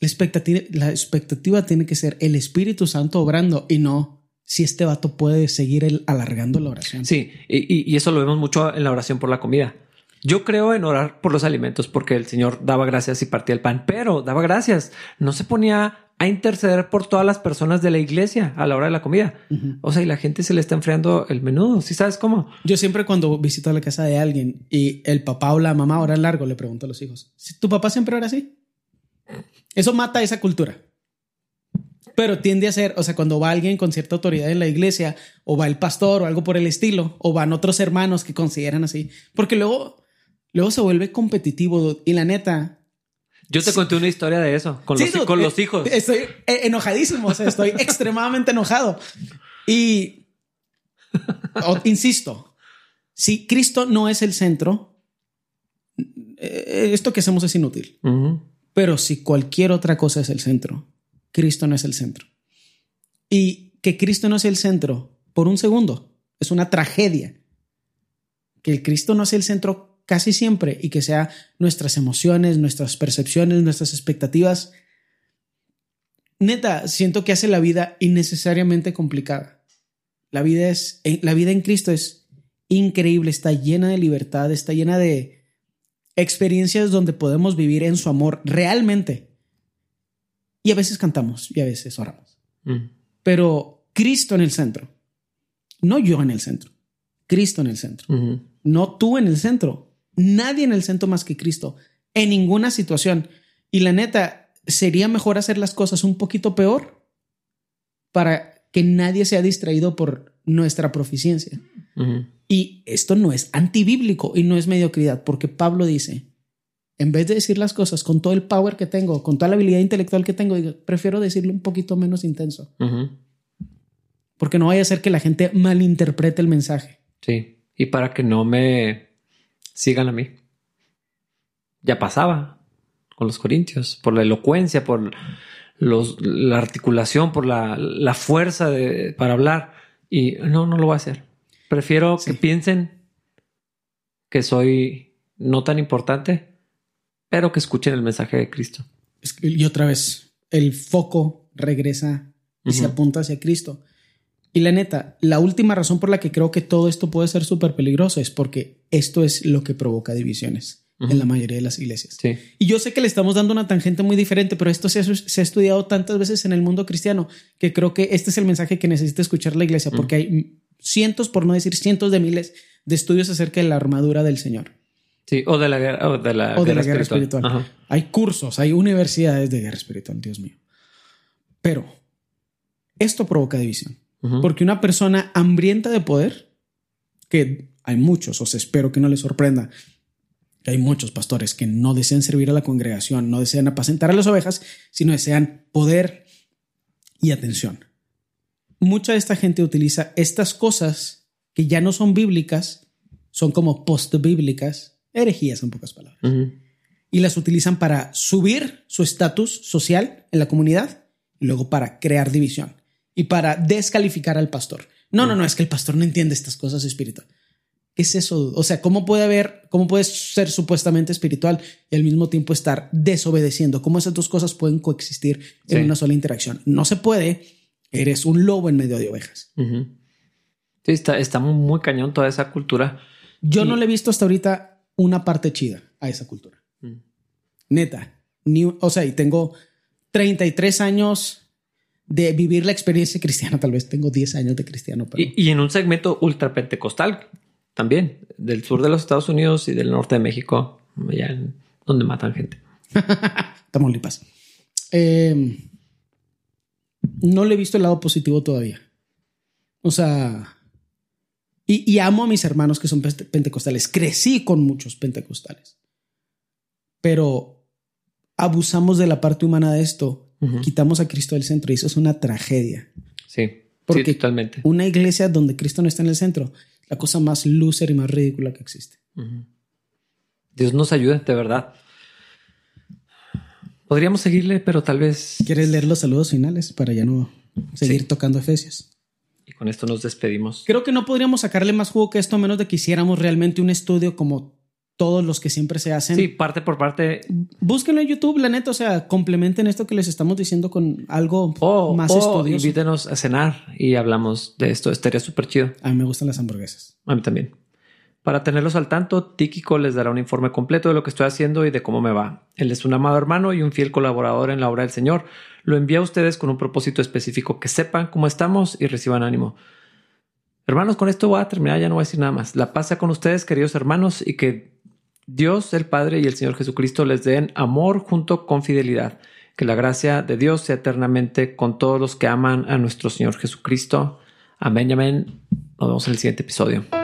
la expectativa, la expectativa tiene que ser el Espíritu Santo obrando y no si este vato puede seguir el, alargando la oración. Sí, y, eso lo vemos mucho en la oración por la comida. Yo creo en orar por los alimentos porque el Señor daba gracias y partía el pan, pero daba gracias. No se ponía a interceder por todas las personas de la iglesia a la hora de la comida. O sea, y la gente se le está enfriando el menudo. ¿Sí sabes cómo? Yo siempre cuando visito la casa de alguien y el papá o la mamá ora largo, le pregunto a los hijos, ¿Si ¿tu papá siempre ora así? Eso mata esa cultura. Pero tiende a ser, o sea, cuando va alguien con cierta autoridad en la iglesia, o va el pastor o algo por el estilo, o van otros hermanos que consideran así, porque luego, luego se vuelve competitivo y la neta, Yo te conté una historia de eso con, Sí, los, con eh, los hijos. Estoy eh, enojadísimo, o sea, estoy extremadamente enojado. Y o- insisto, si Cristo no es el centro, eh, esto que hacemos es inútil. Pero si cualquier otra cosa es el centro, Cristo no es el centro. Y que Cristo no es el centro por un segundo es una tragedia. Que el Cristo no sea el centro casi siempre y que sea nuestras emociones, nuestras percepciones, nuestras expectativas. Neta, siento que hace la vida innecesariamente complicada. La vida es la vida en Cristo es increíble, está llena de libertad, está llena de experiencias donde podemos vivir en su amor realmente. Y a veces cantamos y a veces oramos. Mm. Pero Cristo en el centro. No yo en el centro. Cristo en el centro. No tú en el centro. Nadie en el centro más que Cristo. En ninguna situación. Y la neta, sería mejor hacer las cosas un poquito peor para que nadie sea distraído por nuestra proficiencia. Y esto no es antibíblico y no es mediocridad, porque Pablo dice, en vez de decir las cosas con todo el power que tengo, con toda la habilidad intelectual que tengo, digo, prefiero decirlo un poquito menos intenso, porque no vaya a ser que la gente malinterprete el mensaje. Sí. Y para que no me sigan a mí. Ya pasaba con los corintios, por la elocuencia, por los, la articulación, por la, la fuerza de, para hablar. Y no, no lo voy a hacer. Prefiero Sí. que piensen que soy no tan importante, pero que escuchen el mensaje de Cristo. Y otra vez, el foco regresa y se apunta hacia Cristo. Y la neta, la última razón por la que creo que todo esto puede ser súper peligroso es porque esto es lo que provoca divisiones. en la mayoría de las iglesias. Sí. Y yo sé que le estamos dando una tangente muy diferente, pero esto se ha, se ha estudiado tantas veces en el mundo cristiano que creo que este es el mensaje que necesita escuchar la iglesia, porque hay cientos, por no decir cientos de miles de estudios acerca de la armadura del Señor. Sí, o de la guerra, o de la O de guerra la guerra espiritual. Hay cursos, hay universidades de guerra espiritual, Dios mío. Pero esto provoca división. Ujú. Porque una persona hambrienta de poder, que hay muchos, o sea, espero que no les sorprenda, que hay muchos pastores que no desean servir a la congregación, no desean apacentar a las ovejas, sino desean poder y atención. Mucha de esta gente utiliza estas cosas que ya no son bíblicas, son como post-bíblicas, herejías en pocas palabras y las utilizan para subir su estatus social en la comunidad y luego para crear división y para descalificar al pastor. No, no, no, es que el pastor no entiende estas cosas espirituales. ¿Qué es eso? O sea, ¿cómo puede haber, cómo puedes ser supuestamente espiritual y al mismo tiempo estar desobedeciendo? ¿Cómo esas dos cosas pueden coexistir en Sí. una sola interacción? No se puede. Eres un lobo en medio de ovejas. Ujú. Sí, está, está muy cañón toda esa cultura. Yo no le he visto hasta ahorita una parte chida a esa cultura. Mm. Neta. Ni, o sea, y tengo 33 años de vivir la experiencia cristiana. Tal vez tengo 10 años de cristiano, pero Y, y en un segmento ultra pentecostal también, del sur de los Estados Unidos y del norte de México, allá en- donde matan gente. Tamaulipas. Eh, no le he visto el lado positivo todavía. O sea, y, y amo a mis hermanos que son pente- pentecostales. Crecí con muchos pentecostales. Pero abusamos de la parte humana de esto. Quitamos a Cristo del centro y eso es una tragedia. Sí, Porque- sí, totalmente. Una iglesia donde Cristo no está en el centro, la cosa más loser y más ridícula que existe. Dios nos ayude, de verdad. Podríamos seguirle, pero tal vez. ¿Quieres leer los saludos finales para ya no seguir Sí. tocando Efesios? Y con esto nos despedimos. Creo que no podríamos sacarle más jugo que esto a menos de que hiciéramos realmente un estudio como todos los que siempre se hacen. Sí, parte por parte. Búsquenlo en YouTube, la neta, o sea, complementen esto que les estamos diciendo con algo más o estudioso. invítenos a cenar y hablamos de esto. Estaría súper chido. A mí me gustan las hamburguesas. A mí también. Para tenerlos al tanto, Tíquico les dará un informe completo de lo que estoy haciendo y de cómo me va. Él es un amado hermano y un fiel colaborador en la obra del Señor. Lo envía a ustedes con un propósito específico, que sepan cómo estamos y reciban ánimo. Hermanos, con esto voy a terminar, ya no voy a decir nada más. La paz sea con ustedes, queridos hermanos, y que Dios, el Padre y el Señor Jesucristo les den amor junto con fidelidad. Que la gracia de Dios sea eternamente con todos los que aman a nuestro Señor Jesucristo. Amén amén. Nos vemos en el siguiente episodio.